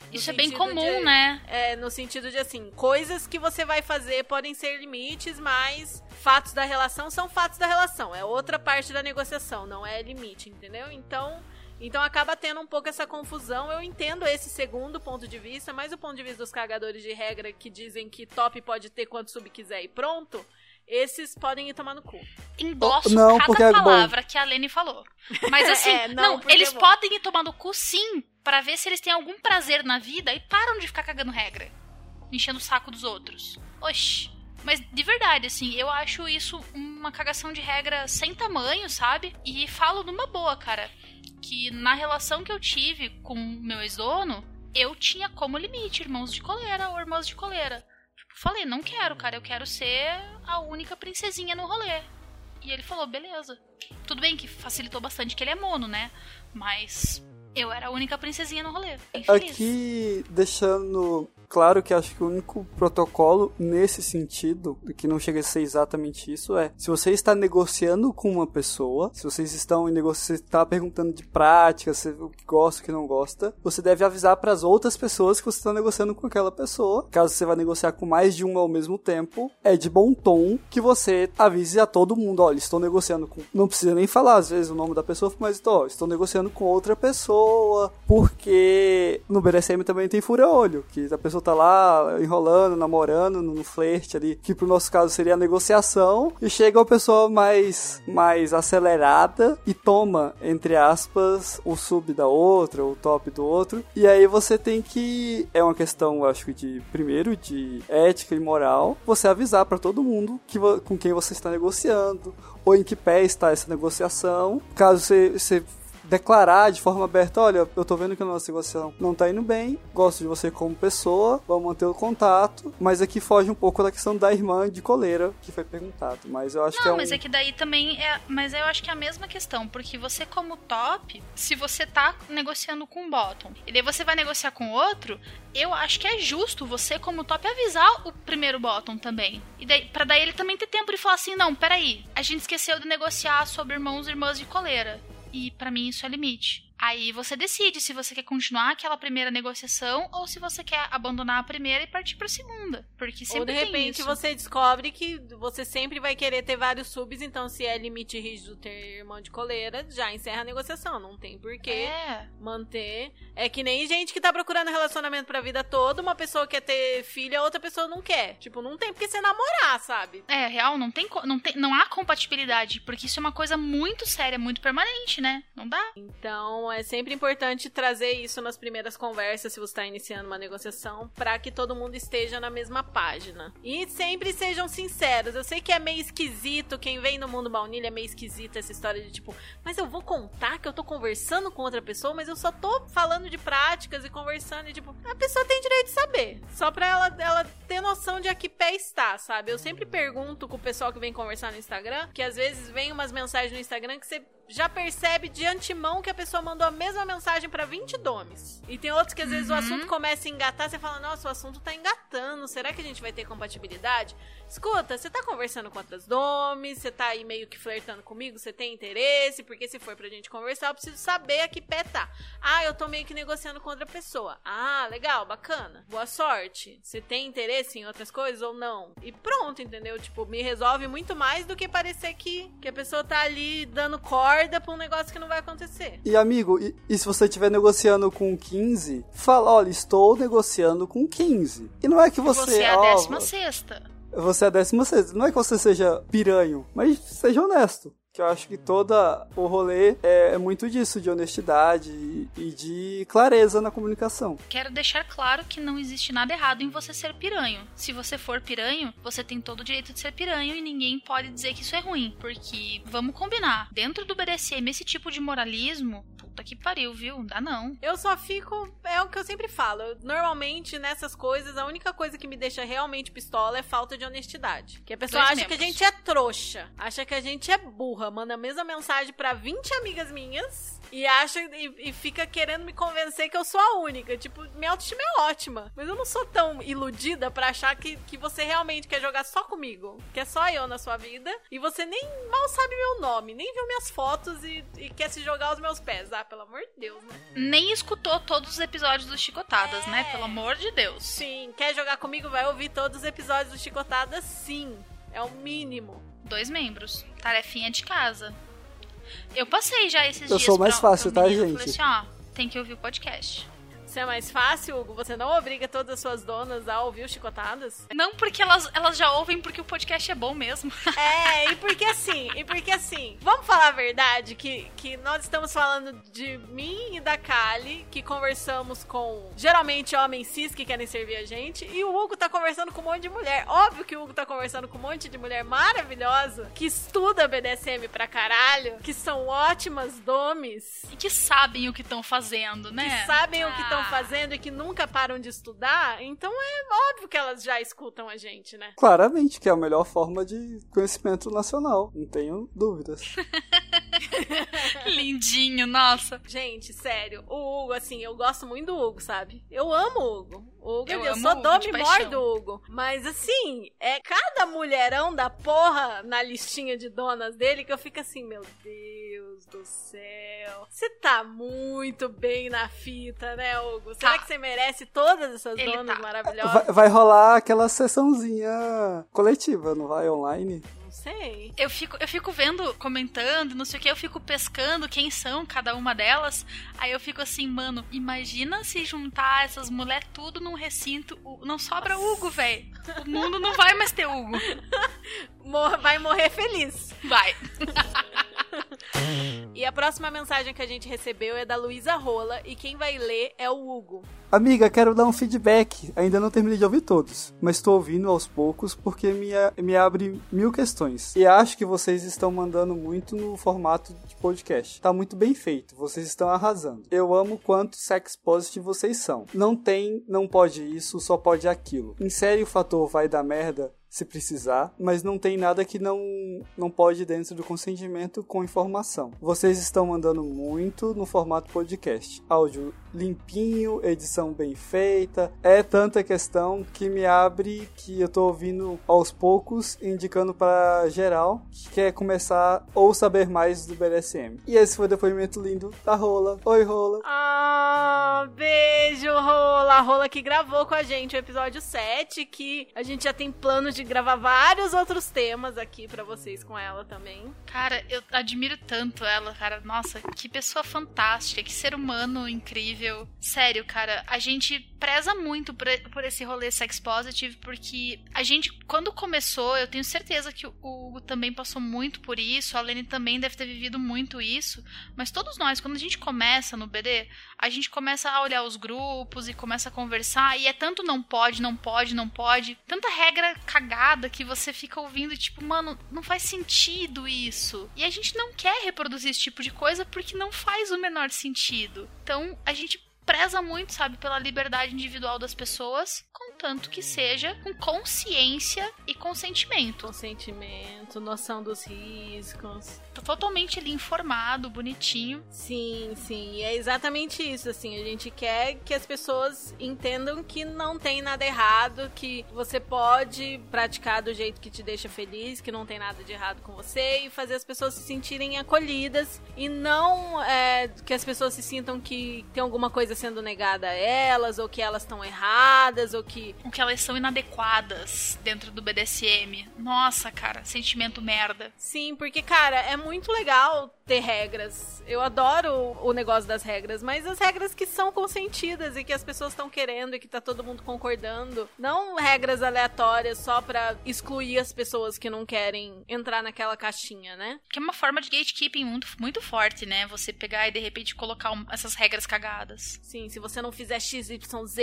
Speaker 4: No Isso é bem comum, de, né?
Speaker 2: É, no sentido de assim, coisas que você vai fazer podem ser limites, mas fatos da relação são fatos da relação. É outra parte da negociação, não é limite, entendeu? Então, então acaba tendo um pouco essa confusão. Eu entendo esse segundo ponto de vista, mas o ponto de vista dos cagadores de regra que dizem que top pode ter quanto sub quiser e pronto, esses podem ir tomar no cu.
Speaker 4: Endosso não, cada é palavra que a Lene falou. Mas assim, é, não, não eles é podem ir tomar no cu sim, para ver se eles têm algum prazer na vida e param de ficar cagando regra. Enchendo o saco dos outros. Oxi. Mas de verdade, assim, eu acho isso uma cagação de regra sem tamanho, sabe? E falo numa boa, cara que na relação que eu tive com meu ex-dono, eu tinha como limite irmãos de coleira ou irmãs de coleira. Tipo, falei, não quero, cara, eu quero ser a única princesinha no rolê. E ele falou, beleza. Tudo bem que facilitou bastante que ele é mono, né? Mas eu era a única princesinha no rolê.
Speaker 3: Aqui, deixando Claro que acho que o único protocolo nesse sentido, que não chega a ser exatamente isso, é se você está negociando com uma pessoa, se vocês estão em negócio, você está perguntando de prática, se o que gosta, o que não gosta, você deve avisar para as outras pessoas que você está negociando com aquela pessoa. Caso você vá negociar com mais de uma ao mesmo tempo, é de bom tom que você avise a todo mundo, olha, estou negociando com, não precisa nem falar às vezes o nome da pessoa, mas estou, estou negociando com outra pessoa, porque no BDSM também tem fura-olho, que a pessoa tá lá enrolando, namorando, no flerte ali, que pro nosso caso seria a negociação, e chega uma pessoa mais, mais acelerada e toma, entre aspas, o sub da outra, o top do outro, e aí você tem que, é uma questão, acho que de, primeiro, de ética e moral, você avisar para todo mundo que, com quem você está negociando, ou em que pé está essa negociação, caso você, você declarar de forma aberta, olha, eu tô vendo que a nossa negociação não tá indo bem, gosto de você como pessoa, vamos manter o contato, mas aqui foge um pouco da questão da irmã de coleira que foi perguntado, mas eu acho
Speaker 4: não,
Speaker 3: que é
Speaker 4: um... mas
Speaker 3: é
Speaker 4: que daí também é, mas eu acho que é a mesma questão, porque você como top, se você tá negociando com um bottom, e daí você vai negociar com outro, eu acho que é justo você como top avisar o primeiro bottom também. E daí, para daí ele também ter tempo de falar assim, não, peraí, a gente esqueceu de negociar sobre irmãos e irmãs de coleira. E para mim isso é limite. Aí você decide se você quer continuar aquela primeira negociação ou se você quer abandonar a primeira e partir pra segunda. Porque sempre
Speaker 2: Ou de repente você descobre que você sempre vai querer ter vários subs, então se é limite rígido ter irmão de coleira, já encerra a negociação. Não tem porquê
Speaker 4: É.
Speaker 2: manter. É que nem gente que tá procurando relacionamento pra vida toda, uma pessoa quer ter filha, a outra pessoa não quer. Tipo, não tem porque você namorar, sabe?
Speaker 4: É, real, não tem, não tem. Não há compatibilidade, porque isso é uma coisa muito séria, muito permanente, né? Não dá.
Speaker 2: Então é sempre importante trazer isso nas primeiras conversas, se você está iniciando uma negociação, para que todo mundo esteja na mesma página. E sempre sejam sinceros. Eu sei que é meio esquisito, quem vem no mundo baunilha é meio esquisito essa história de tipo, mas eu vou contar que eu tô conversando com outra pessoa, mas eu só tô falando de práticas e conversando e tipo, a pessoa tem direito de saber. Só pra ela, ela ter noção de a que pé está, sabe? Eu sempre pergunto com o pessoal que vem conversar no Instagram, que às vezes vem umas mensagens no Instagram que você já percebe de antemão que a pessoa mandou a mesma mensagem pra 20 domes. E tem outros que às vezes o assunto começa a engatar, você fala, nossa, o assunto tá engatando, será que a gente vai ter compatibilidade? Escuta, você tá conversando com outras domes, você tá aí meio que flertando comigo, você tem interesse, porque se for pra gente conversar, eu preciso saber a que pé tá. Ah, eu tô meio que negociando com outra pessoa. Ah, legal, bacana. Boa sorte. Você tem interesse em outras coisas ou não? E pronto, entendeu? Tipo, me resolve muito mais do que parecer que, que a pessoa tá ali dando corda pra um negócio que não vai acontecer.
Speaker 3: E amigo, e, e se você estiver negociando com 15, fala, olha, estou negociando com 15. E não é que você,
Speaker 4: Você, é a
Speaker 3: ó,
Speaker 4: décima sexta.
Speaker 3: Você é a décima sexta. Não é que você seja piranho, mas seja honesto. Que eu acho que toda o rolê é, é muito disso, de honestidade e, de clareza na comunicação.
Speaker 4: Quero deixar claro que não existe nada errado em você ser piranho. Se você for piranho, você tem todo o direito de ser piranho e ninguém pode dizer que isso é ruim. Porque, vamos combinar, dentro do BDSM, esse tipo de moralismo, puta que pariu, viu? Dá não.
Speaker 2: Eu só fico. É o que eu sempre falo. eu- normalmente, nessas coisas, a única coisa que me deixa realmente pistola é falta de honestidade. Que a pessoa
Speaker 4: Dois
Speaker 2: acha que a
Speaker 4: membros.
Speaker 2: gente é trouxa, acha que a gente é burra, manda a mesma mensagem pra 20 amigas minhas e acha e, e fica querendo me convencer que eu sou a única. Tipo, minha autoestima é ótima. Mas eu não sou tão iludida pra achar que, que você realmente quer jogar só comigo. Que é só eu na sua vida. E você nem mal sabe meu nome, nem viu minhas fotos e, e quer se jogar aos meus pés. Ah, pelo amor de Deus, né?
Speaker 4: Nem escutou todos os episódios do Chicotadas, né? Pelo amor de Deus.
Speaker 2: Sim, quer jogar comigo? Vai ouvir todos os episódios do Chicotada, sim. É o mínimo.
Speaker 4: Dois membros. Tarefinha de casa. Eu passei já esses
Speaker 3: Eu
Speaker 4: dias.
Speaker 3: sou mais
Speaker 4: pra-
Speaker 3: fácil,
Speaker 4: pra
Speaker 3: tá,
Speaker 4: menina,
Speaker 3: gente?
Speaker 4: Falei assim, ó, tem que ouvir o podcast.
Speaker 2: Se é mais fácil, Hugo, você não obriga todas as suas donas a ouvir os Chicotadas?
Speaker 4: Não porque elas, elas já ouvem, porque o podcast é bom mesmo.
Speaker 2: É, e porque assim, e porque assim, vamos falar a verdade que, que nós estamos falando de mim e da Kali, que conversamos com geralmente homens cis que querem servir a gente, e o Hugo tá conversando com um monte de mulher. Óbvio que o Hugo tá conversando com um monte de mulher maravilhosa, que estuda BDSM pra caralho, que são ótimas domes.
Speaker 4: E que sabem o que estão fazendo, né?
Speaker 2: que sabem o que estão
Speaker 4: Ah.
Speaker 2: Fazendo e que nunca param de estudar, então é óbvio que elas já escutam a gente, né?
Speaker 3: Claramente que é a melhor forma de conhecimento nacional, não tenho dúvidas.
Speaker 4: Lindinho, nossa.
Speaker 2: Gente, sério, o Hugo, assim, eu gosto muito do Hugo, sabe? Eu amo o Hugo. O Hugo,
Speaker 4: Eu
Speaker 2: eu,
Speaker 4: amo
Speaker 2: sou dome mor do Hugo. Mas, assim, é cada mulherão da porra na listinha de donas dele que eu fico assim, meu Deus do céu. Você tá muito bem na fita, né, Hugo? Será
Speaker 4: Tá.
Speaker 2: que você merece todas essas
Speaker 4: Ele
Speaker 2: donas
Speaker 4: tá.
Speaker 2: maravilhosas?
Speaker 3: Vai, vai rolar aquela sessãozinha coletiva, não vai online?
Speaker 2: Sei.
Speaker 4: Eu fico, eu fico vendo, comentando, não sei o que, eu fico pescando quem são cada uma delas. Aí eu fico assim, mano, imagina se juntar essas mulheres tudo num recinto. Não sobra Hugo, velho. O mundo não vai mais ter Hugo.
Speaker 2: Mor- vai morrer feliz.
Speaker 4: Vai.
Speaker 2: E a próxima mensagem que a gente recebeu é da Luísa Rola e quem vai ler é o Hugo.
Speaker 3: Amiga, quero dar um feedback. Ainda não terminei de ouvir todos, mas estou ouvindo aos poucos porque me, me abre mil questões. E acho que vocês estão mandando muito no formato de podcast. Tá muito bem feito, vocês estão arrasando. Eu amo quanto sex positive vocês são. Não tem, não pode isso, só pode aquilo. Insere o fator vai dar merda se precisar, mas não tem nada que não, não pode dentro do consentimento com informação. Vocês estão mandando muito no formato podcast. Áudio limpinho, edição bem feita. É tanta questão que me abre que eu tô ouvindo aos poucos, indicando para geral que quer começar ou saber mais do BDSM. E esse foi o depoimento lindo da Rola. Oi, Rola.
Speaker 2: Ah, beijo, Rola. A Rola que gravou com a gente o episódio 7, que a gente já tem planos de gravar vários outros temas aqui para vocês com ela também.
Speaker 4: Cara, eu admiro tanto ela, cara. Nossa, que pessoa fantástica, que ser humano incrível. Sério, cara, a gente preza muito por, por esse rolê sex positive, porque a gente, quando começou, eu tenho certeza que o Hugo também passou muito por isso, a Lene também deve ter vivido muito isso, mas todos nós, quando a gente começa no BD, a gente começa a olhar os grupos e começa a conversar, e é tanto não pode, não pode, não pode, tanta regra cagada que você fica ouvindo e tipo, mano, não faz sentido isso. E a gente não quer reproduzir esse tipo de coisa porque não faz o menor sentido. Então, a gente preza muito, sabe, pela liberdade individual das pessoas, contanto que seja com consciência e consentimento.
Speaker 2: Consentimento, noção dos riscos.
Speaker 4: Tô totalmente ali informado, bonitinho.
Speaker 2: Sim, sim. E é exatamente isso, assim. A gente quer que as pessoas entendam que não tem nada errado, que você pode praticar do jeito que te deixa feliz, que não tem nada de errado com você e fazer as pessoas se sentirem acolhidas e não é, que as pessoas se sintam que tem alguma coisa sendo negada a elas, ou que elas estão erradas, ou que.
Speaker 4: Ou que elas são inadequadas dentro do BDSM. Nossa, cara, sentimento merda.
Speaker 2: Sim, porque, cara, é muito legal ter regras. Eu adoro o negócio das regras, mas as regras que são consentidas e que as pessoas estão querendo e que tá todo mundo concordando. Não regras aleatórias só pra excluir as pessoas que não querem entrar naquela caixinha, né?
Speaker 4: Que é uma forma de gatekeeping muito, muito forte, né? Você pegar e de repente colocar um, essas regras cagadas.
Speaker 2: Sim, se você não fizer XYZ,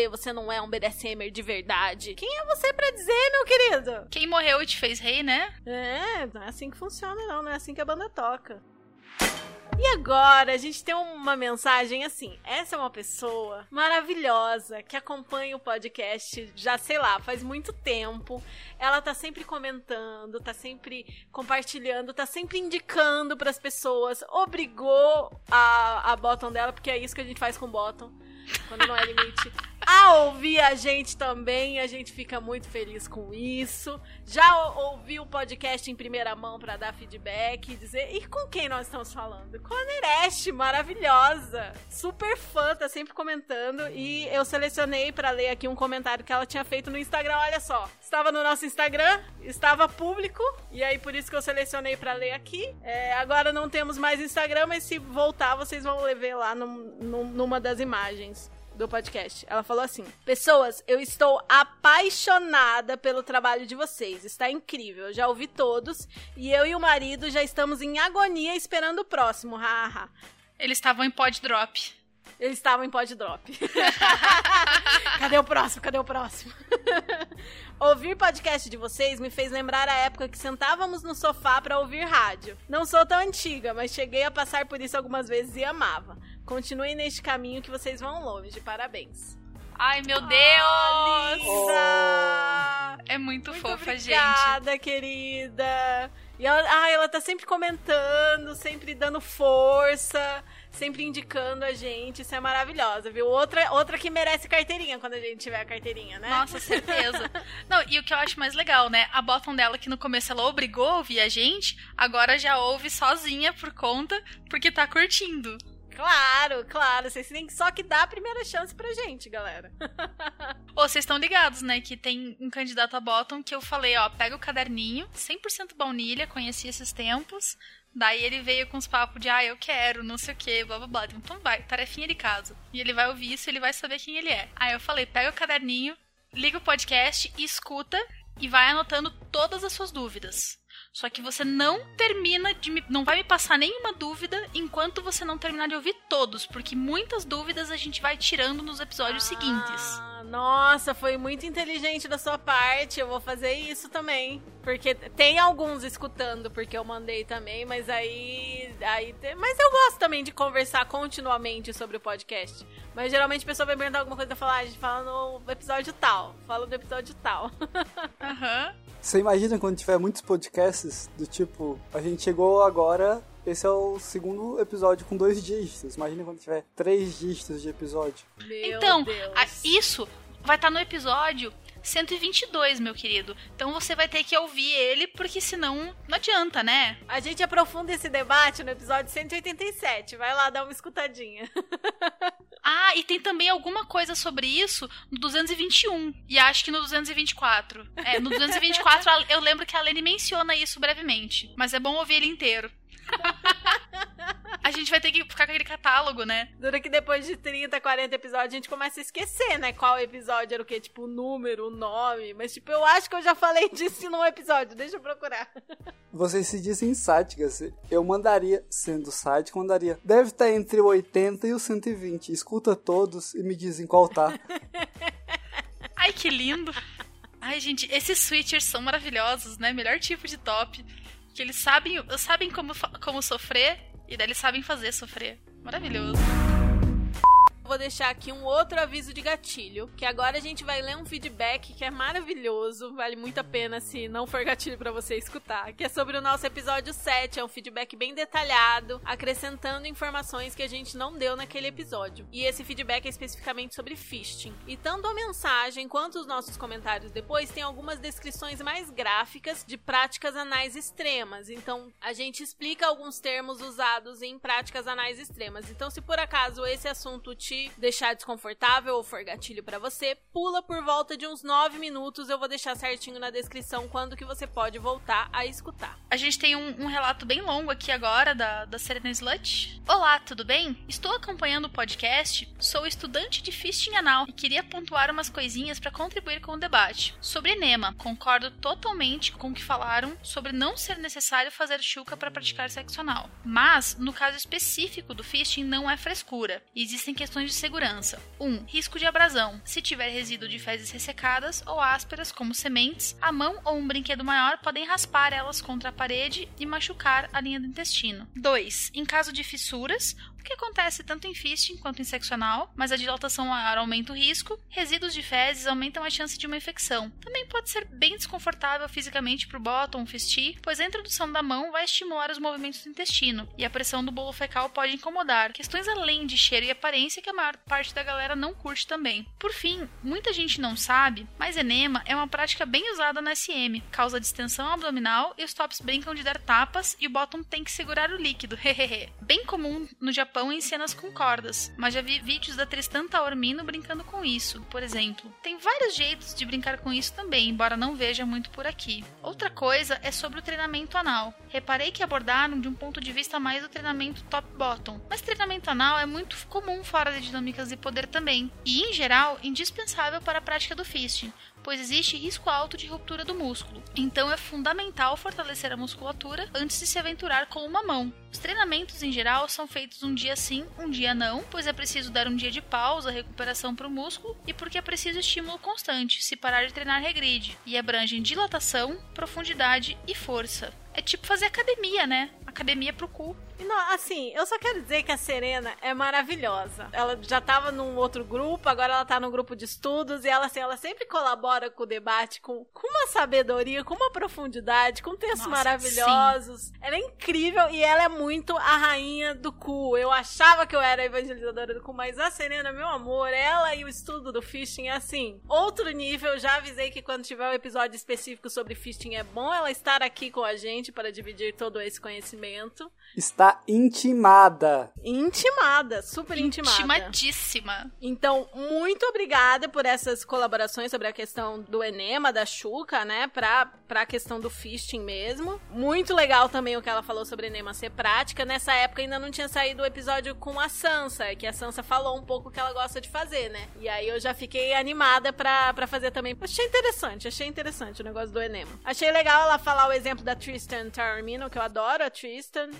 Speaker 2: você não é um BDSMer de verdade. Quem é você para dizer, meu querido?
Speaker 4: Quem morreu e te fez rei, né?
Speaker 2: É, não é assim que funciona, não. Não é assim que a banda toca. E agora a gente tem uma mensagem assim. Essa é uma pessoa maravilhosa que acompanha o podcast já, sei lá, faz muito tempo. Ela tá sempre comentando, tá sempre compartilhando, tá sempre indicando para as pessoas. Obrigou a, a bottom dela, porque é isso que a gente faz com bottom quando não é limite, a ouvir a gente também. A gente fica muito feliz com isso. Já ouvi o podcast em primeira mão para dar feedback e dizer. E com quem nós estamos falando? Com a Nereste, maravilhosa. Super fã, tá sempre comentando. E eu selecionei para ler aqui um comentário que ela tinha feito no Instagram. Olha só. Estava no nosso Instagram, estava público. E aí por isso que eu selecionei para ler aqui. É, agora não temos mais Instagram, mas se voltar, vocês vão ver lá numa das imagens do podcast. Ela falou assim: Pessoas, eu estou apaixonada pelo trabalho de vocês. Está incrível. Eu já ouvi todos e eu e o marido já estamos em agonia esperando o próximo. Haha.
Speaker 4: Eles estavam em pod drop.
Speaker 2: Eles estavam em pod drop. Cadê o próximo? Cadê o próximo? ouvir podcast de vocês me fez lembrar a época que sentávamos no sofá para ouvir rádio. Não sou tão antiga, mas cheguei a passar por isso algumas vezes e amava. Continuem neste caminho que vocês vão longe. Parabéns.
Speaker 4: Ai, meu Deus!
Speaker 2: Oh,
Speaker 4: é muito,
Speaker 2: muito
Speaker 4: fofa,
Speaker 2: obrigada,
Speaker 4: gente.
Speaker 2: Obrigada, querida. E ela, ah, ela tá sempre comentando, sempre dando força, sempre indicando a gente. Isso é maravilhosa, viu? Outra, outra que merece carteirinha quando a gente tiver a carteirinha, né?
Speaker 4: Nossa, certeza. Não, e o que eu acho mais legal, né? A bottom dela, que no começo ela obrigou a ouvir a gente, agora já ouve sozinha por conta, porque tá curtindo.
Speaker 2: Claro, claro. Vocês têm só que dar a primeira chance pra gente, galera.
Speaker 4: Ô, vocês estão ligados, né? Que tem um candidato a bottom que eu falei, ó, pega o caderninho, 100% baunilha, conheci esses tempos. Daí ele veio com os papos de, ah, eu quero, não sei o que, blá blá blá. Então vai, tarefinha de casa. E ele vai ouvir isso ele vai saber quem ele é. Aí eu falei, pega o caderninho, liga o podcast, escuta e vai anotando todas as suas dúvidas. Só que você não termina de me, não vai me passar nenhuma dúvida enquanto você não terminar de ouvir todos, porque muitas dúvidas a gente vai tirando nos episódios
Speaker 2: ah,
Speaker 4: seguintes.
Speaker 2: Nossa, foi muito inteligente da sua parte. Eu vou fazer isso também, porque tem alguns escutando porque eu mandei também, mas aí aí mas eu gosto também de conversar continuamente sobre o podcast. Mas geralmente a pessoa vai perguntar alguma coisa e falar, ah, a gente fala no episódio tal. Fala do episódio tal.
Speaker 4: Aham.
Speaker 3: Você imagina quando tiver muitos podcasts do tipo, a gente chegou agora, esse é o segundo episódio com dois dígitos. Imagina quando tiver três dígitos de episódio.
Speaker 2: Meu
Speaker 4: Então,
Speaker 2: Deus.
Speaker 4: a- isso vai estar no episódio 122, meu querido. Então você vai ter que ouvir ele, porque senão não adianta, né?
Speaker 2: A gente aprofunda esse debate no episódio 187. Vai lá dar uma escutadinha.
Speaker 4: Ah, e tem também alguma coisa sobre isso no 221. E acho que no 224. É, no 224 a- eu lembro que a Lene menciona isso brevemente. Mas é bom ouvir ele inteiro. a gente vai ter que ficar com aquele catálogo, né?
Speaker 2: Dura que depois de 30, 40 episódios a gente começa a esquecer, né? Qual episódio era o quê? Tipo, o número, o nome. Mas, tipo, eu acho que eu já falei disso num episódio. Deixa eu procurar.
Speaker 3: Vocês se dizem sáticas. Eu mandaria, sendo sático, mandaria. Deve estar entre o 80 e o 120. Escuta todos e me dizem qual tá.
Speaker 4: Ai, que lindo. Ai, gente, esses switchers são maravilhosos, né? Melhor tipo de top. Que eles sabem, sabem como, como sofrer e daí eles sabem fazer sofrer. Maravilhoso.
Speaker 2: Vou deixar aqui um outro aviso de gatilho, que agora a gente vai ler um feedback que é maravilhoso, vale muito a pena se não for gatilho pra você escutar, que é sobre o nosso episódio 7, é um feedback bem detalhado, acrescentando informações que a gente não deu naquele episódio. E esse feedback é especificamente sobre fisting. E tanto a mensagem quanto os nossos comentários depois tem algumas descrições mais gráficas de práticas anais extremas. Então, a gente explica alguns termos usados em práticas anais extremas. Então, se por acaso esse assunto te deixar desconfortável ou for gatilho pra você, pula por volta de uns 9 minutos. Eu vou deixar certinho na descrição quando que você pode voltar a escutar.
Speaker 4: A gente tem um, um relato bem longo aqui agora da, da Serena Slut. Olá, tudo bem? Estou acompanhando o podcast, sou estudante de fisting anal e queria pontuar umas coisinhas para contribuir com o debate. Sobre enema, concordo totalmente com o que falaram sobre não ser necessário fazer chuca para praticar sexo anal. Mas, no caso específico do fisting, não é frescura. Existem questões de segurança. 1. Um, risco de abrasão. Se tiver resíduo de fezes ressecadas ou ásperas, como sementes, a mão ou um brinquedo maior podem raspar elas contra a parede e machucar a linha do intestino. 2. Em caso de fissuras, que acontece tanto em fisting quanto em sexo anal, mas a dilatação maior aumenta o risco, resíduos de fezes aumentam a chance de uma infecção. Também pode ser bem desconfortável fisicamente para o bottom ou fisty, pois a introdução da mão vai estimular os movimentos do intestino, e a pressão do bolo fecal pode incomodar, questões além de cheiro e aparência que a maior parte da galera não curte também. Por fim, muita gente não sabe, mas enema é uma prática bem usada na SM, causa distensão abdominal e os tops brincam de dar tapas e o bottom tem que segurar o líquido, hehehe. Bem comum no Japão em cenas com cordas, mas já vi vídeos da Tristan Taormino brincando com isso, por exemplo. Tem vários jeitos de brincar com isso também, embora não veja muito por aqui. Outra coisa é sobre o treinamento anal. Reparei que abordaram de um ponto de vista mais o treinamento top-bottom, mas treinamento anal é muito comum fora de dinâmicas de poder também, e em geral indispensável para a prática do fisting, pois existe risco alto de ruptura do músculo. Então é fundamental fortalecer a musculatura antes de se aventurar com uma mão. Os treinamentos em geral são feitos um dia sim, um dia não, pois é preciso dar um dia de pausa, recuperação para o músculo e porque é preciso estímulo constante. Se parar de treinar regride e abrangem dilatação, profundidade e força. É tipo fazer academia, né? Academia pro cu.
Speaker 2: E não, assim, eu só quero dizer que a Serena é maravilhosa. Ela já tava num outro grupo, agora ela tá num grupo de estudos e ela, assim, ela sempre colabora com o debate com, com uma sabedoria, com uma profundidade, com textos
Speaker 4: Nossa,
Speaker 2: maravilhosos. Ela é incrível e ela é muito a rainha do cu. Eu achava que eu era a evangelizadora do cu, mas a Serena, meu amor, ela e o estudo do fisting é assim, outro nível. Já avisei que quando tiver um episódio específico sobre fisting é bom ela estar aqui com a gente para dividir todo esse conhecimento.
Speaker 3: Está intimada.
Speaker 2: Intimada, super intimada.
Speaker 4: Intimadíssima.
Speaker 2: Então, muito obrigada por essas colaborações sobre a questão do enema, da chuca, né? Pra, pra questão do fisting mesmo. Muito legal também o que ela falou sobre enema ser prática. Nessa época ainda não tinha saído o episódio com a Sansa, que a Sansa falou um pouco o que ela gosta de fazer, né? E aí eu já fiquei animada pra, pra fazer também. Achei interessante, achei interessante o negócio do enema. Achei legal ela falar o exemplo da Tristan Taormino, que eu adoro a Tristan.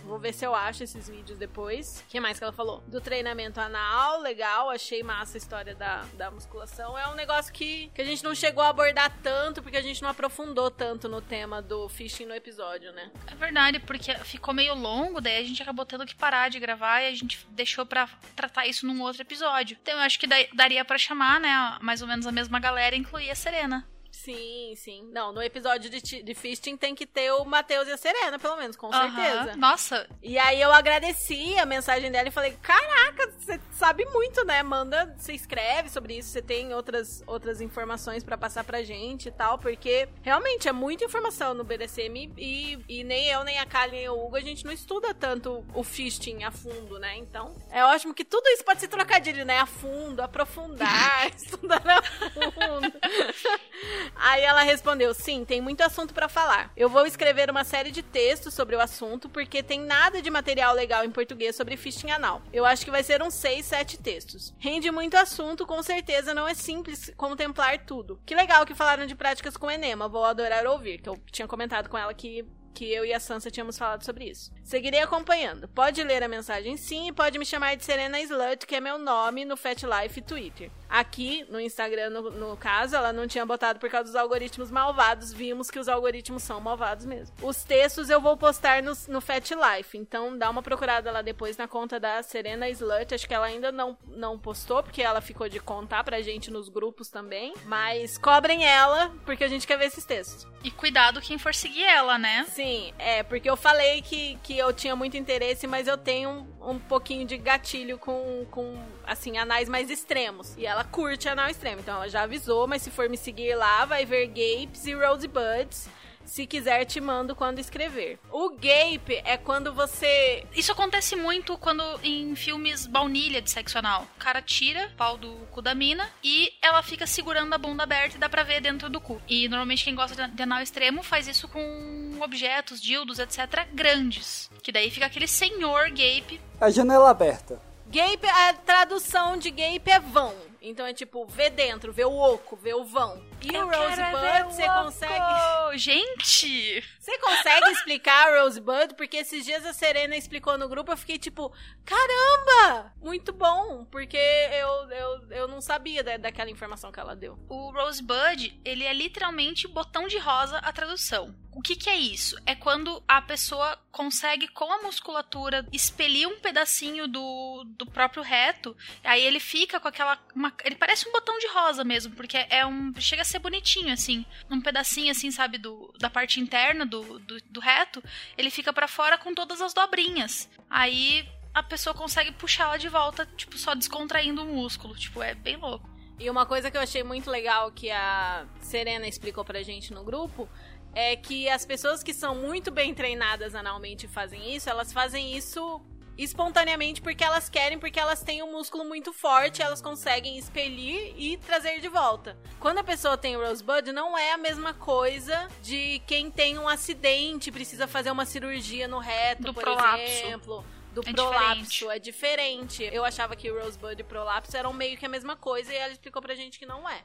Speaker 2: Vou ver se eu acho esses vídeos depois. que mais que ela falou? Do treinamento anal, legal, achei massa a história da, da musculação. É um negócio que, que a gente não chegou a abordar tanto, porque a gente não aprofundou tanto no tema do fishing no episódio, né?
Speaker 4: É verdade, porque ficou meio longo, daí a gente acabou tendo que parar de gravar e a gente deixou pra tratar isso num outro episódio. Então eu acho que daria para chamar, né, mais ou menos a mesma galera e incluir a Serena.
Speaker 2: Sim, sim. Não, no episódio de, de Fisting tem que ter o Matheus e a Serena, pelo menos, com certeza.
Speaker 4: Nossa.
Speaker 2: E aí eu agradeci a mensagem dela e falei: Caraca, você sabe muito, né? Manda, você escreve sobre isso, você tem outras, outras informações para passar pra gente e tal, porque realmente é muita informação no BDSM e, e nem eu, nem a Kali, nem o Hugo, a gente não estuda tanto o Fisting a fundo, né? Então é ótimo que tudo isso pode ser trocadilho, né? A fundo, aprofundar, estudar a fundo. Aí ela respondeu: Sim, tem muito assunto para falar. Eu vou escrever uma série de textos sobre o assunto, porque tem nada de material legal em português sobre fisting anal. Eu acho que vai ser uns 6, 7 textos. Rende muito assunto, com certeza não é simples contemplar tudo. Que legal que falaram de práticas com enema, vou adorar ouvir, que eu tinha comentado com ela que que eu e a Sansa tínhamos falado sobre isso. Seguirei acompanhando. Pode ler a mensagem sim e pode me chamar de Serena Slut, que é meu nome no Fat Life Twitter. Aqui, no Instagram, no, no, caso, ela não tinha botado por causa dos algoritmos malvados. Vimos que os algoritmos são malvados mesmo. Os textos eu vou postar no, no Fat Life, então dá uma procurada lá depois na conta da Serena Slut. Acho que ela ainda não, não postou, porque ela ficou de contar pra gente nos grupos também. Mas cobrem ela, porque a gente quer ver esses textos.
Speaker 4: E cuidado quem for seguir ela, né?
Speaker 2: Sim, é, porque eu falei que, que eu tinha muito interesse, mas eu tenho um, um pouquinho de gatilho com, com, assim, anais mais extremos. E ela curte anal extremo, então ela já avisou, mas se for me seguir lá, vai ver Gapes e Rosebuds. Se quiser, te mando quando escrever. O gape é quando você.
Speaker 4: Isso acontece muito quando em filmes baunilha de sexo anal. O cara tira o pau do cu da mina e ela fica segurando a bunda aberta e dá pra ver dentro do cu. E normalmente quem gosta de anal extremo faz isso com objetos, dildos, etc., grandes. Que daí fica aquele senhor gape.
Speaker 3: A janela aberta.
Speaker 2: Gape, a tradução de gape é vão. Então é tipo, vê dentro, vê o oco, vê o vão. E
Speaker 4: Eu
Speaker 2: o Rosebud,
Speaker 4: o
Speaker 2: você consegue.
Speaker 4: Gente!
Speaker 2: Você consegue explicar a Rosebud? Porque esses dias a Serena explicou no grupo, eu fiquei tipo, caramba! Muito bom, porque eu, eu, eu não sabia da, daquela informação que ela deu.
Speaker 4: O Rosebud, ele é literalmente botão de rosa a tradução. O que, que é isso? É quando a pessoa consegue, com a musculatura, expelir um pedacinho do, do próprio reto. Aí ele fica com aquela. uma- ele parece um botão de rosa mesmo, porque é um. chega a ser bonitinho, assim. Um pedacinho, assim, sabe, do, da parte interna do, do, do reto. Ele fica pra fora com todas as dobrinhas. Aí a pessoa consegue puxá-la de volta, tipo, só descontraindo o músculo. Tipo, é bem louco.
Speaker 2: E uma coisa que eu achei muito legal que a Serena explicou pra gente no grupo é que as pessoas que são muito bem treinadas analmente e fazem isso, elas fazem isso espontaneamente porque elas querem, porque elas têm um músculo muito forte, elas conseguem expelir e trazer de volta. Quando a pessoa tem Rosebud, não é a mesma coisa de quem tem um acidente, precisa fazer uma cirurgia no reto,
Speaker 4: Do
Speaker 2: por
Speaker 4: prolapso.
Speaker 2: exemplo. Do
Speaker 4: É
Speaker 2: prolapso,
Speaker 4: diferente.
Speaker 2: é diferente. Eu achava que Rosebud e prolapso eram meio que a mesma coisa e ela explicou pra gente que não é.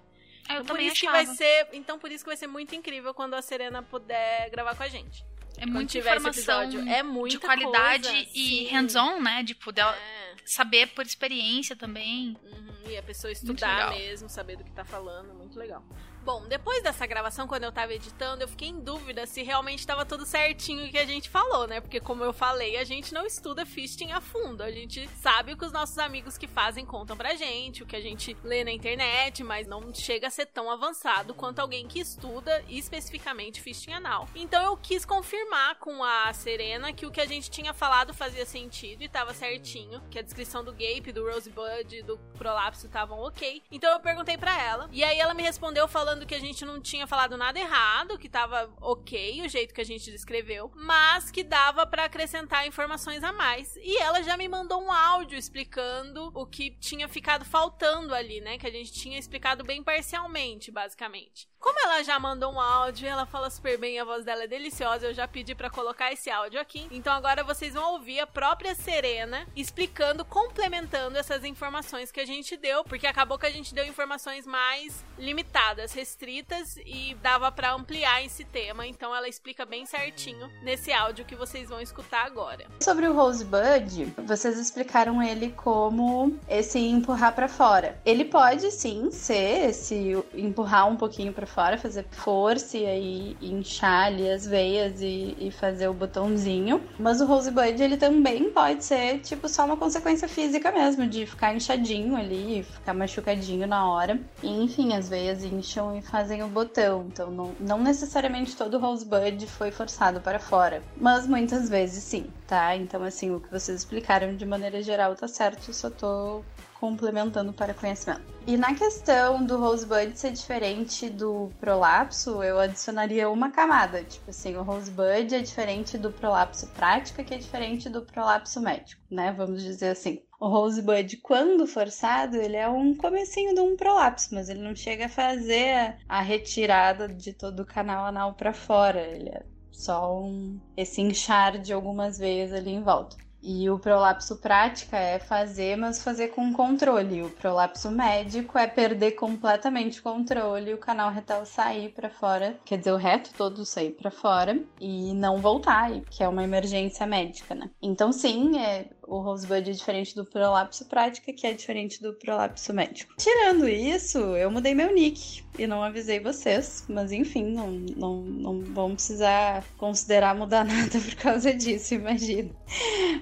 Speaker 4: Eu
Speaker 2: Então, por isso que
Speaker 4: achava.
Speaker 2: vai ser, então por isso que vai ser muito incrível quando a Serena puder gravar com a gente.
Speaker 4: É muita
Speaker 2: esse
Speaker 4: informação
Speaker 2: é muita
Speaker 4: de qualidade
Speaker 2: coisa,
Speaker 4: e hands-on, né? Tipo, dela
Speaker 2: É.
Speaker 4: saber por experiência também.
Speaker 2: Uhum, e a pessoa
Speaker 4: Muito
Speaker 2: estudar mesmo, saber do que tá falando, muito legal. Bom, depois dessa gravação, quando eu tava editando, eu fiquei em dúvida se realmente tava tudo certinho o que a gente falou, né? Porque, como eu falei, a gente não estuda fisting a fundo. A gente sabe o que os nossos amigos que fazem contam pra gente, o que a gente lê na internet, mas não chega a ser tão avançado quanto alguém que estuda especificamente fisting anal. Então eu quis confirmar com a Serena que o que a gente tinha falado fazia sentido e tava certinho, que a descrição do gape, do rosebud, do prolapso estavam ok. Então eu perguntei pra ela, e aí ela me respondeu falando que a gente não tinha falado nada errado, que tava ok o jeito que a gente descreveu, mas que dava pra acrescentar informações a mais. E ela já me mandou um áudio explicando o que tinha ficado faltando ali, né? Que a gente tinha explicado bem parcialmente, basicamente. Como ela já mandou um áudio, ela fala super bem, a voz dela é deliciosa, eu já pedi pra colocar esse áudio aqui. Então agora vocês vão ouvir a própria Serena explicando, complementando essas informações que a gente deu, porque acabou que a gente deu informações mais limitadas, restritas e dava para ampliar esse tema, então ela explica bem certinho nesse áudio que vocês vão escutar agora.
Speaker 5: Sobre o Rosebud, vocês explicaram ele como esse empurrar para fora. Ele pode sim ser esse empurrar um pouquinho para fora, fazer força e aí inchar ali as veias e, e fazer o botãozinho. Mas o Rosebud ele também pode ser tipo só uma consequência física mesmo, de ficar inchadinho ali, ficar machucadinho na hora. E, enfim, as veias incham e fazem o botão. Então não, não necessariamente todo Rosebud foi forçado para fora. Mas muitas vezes sim, tá? Então assim, o que vocês explicaram de maneira geral tá certo, só tô complementando para conhecimento. E na questão do Rosebud ser diferente do prolapso, eu adicionaria uma camada. Tipo assim, o Rosebud é diferente do prolapso prática, que é diferente do prolapso médico, né? Vamos dizer assim. O Rosebud, quando forçado, ele é um comecinho de um prolapso, mas ele não chega a fazer a retirada de todo o canal anal para fora. Ele é só um, esse inchar de algumas veias ali em volta. E o prolapso prática é fazer, mas fazer com controle. O prolapso médico é perder completamente o controle, o canal retal sair para fora, quer dizer, o reto todo sair para fora e não voltar, que é uma emergência médica, né? Então, sim, é, o Rosebud é diferente do prolapso prática, que é diferente do prolapso médico. Tirando isso, eu mudei meu nick e não avisei vocês, mas enfim, não, não, não vão precisar considerar mudar nada por causa disso, imagina.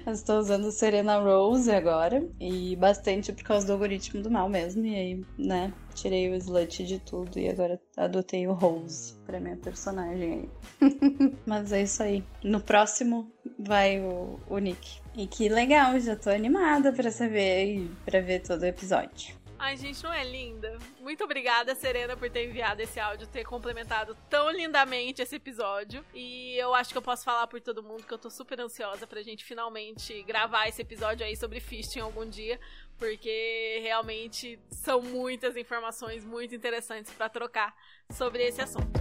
Speaker 5: Eu estou usando Serena Rose agora e bastante por causa do algoritmo do mal mesmo, e aí, né, tirei o slut de tudo e agora adotei o Rose pra minha personagem aí. mas é isso aí. No próximo vai o, o Nick. E que legal, já tô animada para saber e para ver todo o episódio.
Speaker 2: Ai, gente, não é linda? Muito obrigada, Serena, por ter enviado esse áudio, ter complementado tão lindamente esse episódio. E eu acho que eu posso falar por todo mundo que eu tô super ansiosa pra gente finalmente gravar esse episódio aí sobre fisting algum dia, porque realmente são muitas informações muito interessantes para trocar sobre esse assunto.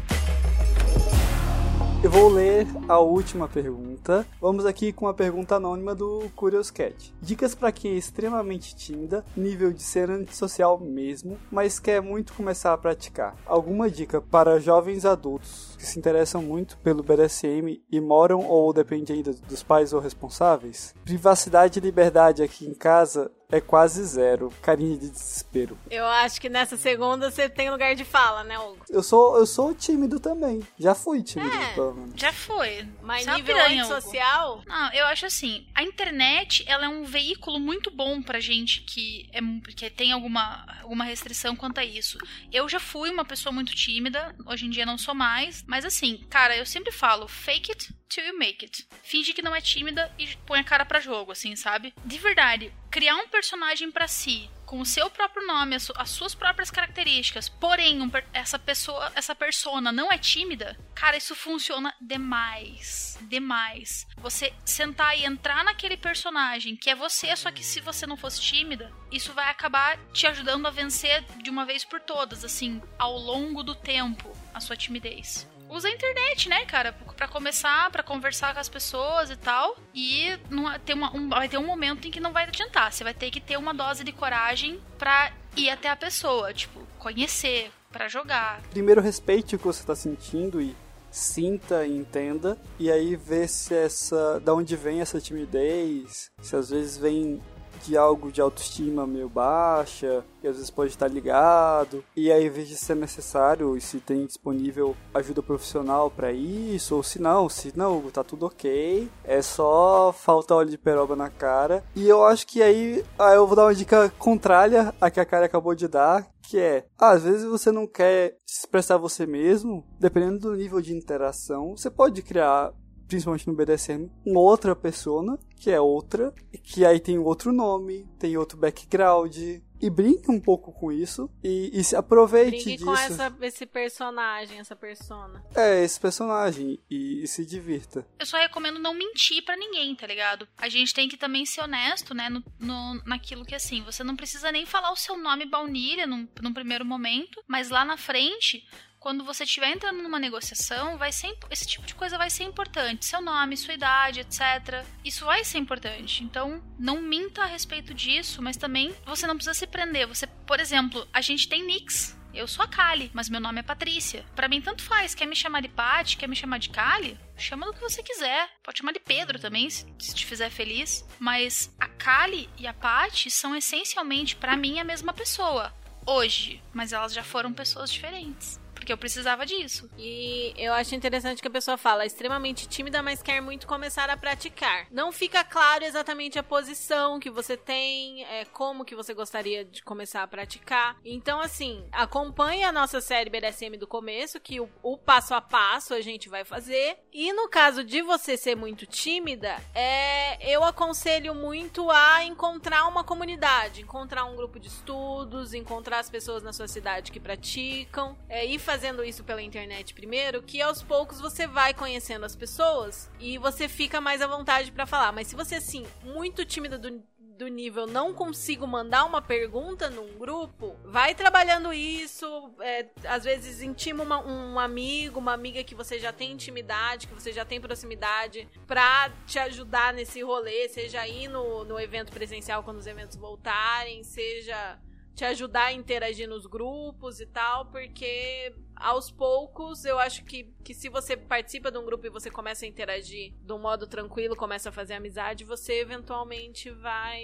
Speaker 3: Eu vou ler a última pergunta. Vamos aqui com a pergunta anônima do Curious Cat. Dicas para quem é extremamente tímida, nível de ser antissocial mesmo, mas quer muito começar a praticar. Alguma dica para jovens adultos que se interessam muito pelo BDSM e moram ou dependem ainda dos pais ou responsáveis? Privacidade e liberdade aqui em casa é quase zero. Carinha de desespero.
Speaker 2: Eu acho que nessa segunda você tem lugar de fala, né, Hugo?
Speaker 3: Eu sou, eu sou tímido também. Já fui tímido,
Speaker 4: É,
Speaker 3: pelo menos.
Speaker 4: Já foi.
Speaker 2: Mas
Speaker 4: uma
Speaker 2: nível
Speaker 4: piranha,
Speaker 2: antissocial,
Speaker 4: Não, eu acho assim, a internet, ela é um veículo muito bom pra gente que, é, que tem alguma, alguma restrição quanto a isso. Eu já fui uma pessoa muito tímida, hoje em dia não sou mais, mas assim, cara, eu sempre falo, fake it till you make it. Finge que não é tímida e põe a cara pra jogo, assim, sabe? De verdade, criar um personagem pra si, com o seu próprio nome, as, su- as suas próprias características, porém um essa pessoa, essa persona não é tímida, cara, isso funciona demais, demais. Você sentar e entrar naquele personagem que é você, só que se você não fosse tímida, isso vai acabar te ajudando a vencer de uma vez por todas, assim, ao longo do tempo, a sua timidez usa a internet, né, cara? Pra começar, pra conversar com as pessoas e tal. E não, tem uma, um- vai ter um momento em que não vai adiantar. Você vai ter que ter uma dose de coragem pra ir até a pessoa. Tipo, conhecer, pra jogar.
Speaker 3: Primeiro respeite o que você está sentindo e sinta e entenda. E aí ver se essa. da onde vem essa timidez. Se às vezes vem de algo de autoestima meio baixa, que às vezes pode estar ligado. E aí veja se é necessário e se tem disponível ajuda profissional para isso, ou se não, se não, tá tudo ok. É só falta óleo de peroba na cara. E eu acho que aí, aí eu vou dar uma dica contrária à que a cara acabou de dar, que é, às vezes você não quer se expressar você mesmo, dependendo do nível de interação, você pode criar, principalmente no BDSM, uma outra persona, que é outra, que aí tem outro nome, tem outro background, e brinque um pouco com isso, e, e se aproveite
Speaker 2: brinque
Speaker 3: disso.
Speaker 2: com essa, esse personagem, essa persona.
Speaker 3: É, esse personagem, e, e se divirta.
Speaker 4: Eu só recomendo não mentir pra ninguém, tá ligado? A gente tem que também ser honesto, né? No, no- naquilo que assim, você não precisa nem falar o seu nome baunilha num, num primeiro momento, mas lá na frente. Quando você estiver entrando numa negociação, vai ser, esse tipo de coisa vai ser importante. Seu nome, sua idade, etc. Isso vai ser importante. Então, não minta a respeito disso, mas também você não precisa se prender. Você, por exemplo, a gente tem nicks eu sou a Kali, mas meu nome é Patrícia. Para mim, tanto faz. Quer me chamar de Pat, quer me chamar de Kali? Chama do que você quiser. Pode chamar de Pedro também, se, se te fizer feliz. Mas a Kali e a Pat são essencialmente, para mim, a mesma pessoa. Hoje. Mas elas já foram pessoas diferentes porque eu precisava disso.
Speaker 2: E eu acho interessante que a pessoa fala, extremamente tímida, mas quer muito começar a praticar. Não fica claro exatamente a posição que você tem, é, como que você gostaria de começar a praticar. Então, assim, acompanhe a nossa série BDSM do começo, que o, o passo a passo a gente vai fazer. E no caso de você ser muito tímida, é, eu aconselho muito a encontrar uma comunidade, encontrar um grupo de estudos, encontrar as pessoas na sua cidade que praticam, é, e fazer fazendo isso pela internet primeiro, que aos poucos você vai conhecendo as pessoas e você fica mais à vontade para falar. Mas se você, assim, muito tímida do, do nível não consigo mandar uma pergunta num grupo, vai trabalhando isso. É, às vezes intima uma, um amigo, uma amiga que você já tem intimidade, que você já tem proximidade, pra te ajudar nesse rolê, seja aí no, no evento presencial quando os eventos voltarem, seja te ajudar a interagir nos grupos e tal, porque aos poucos, eu acho que, que se você participa de um grupo e você começa a interagir de um modo tranquilo, começa a fazer amizade, você eventualmente vai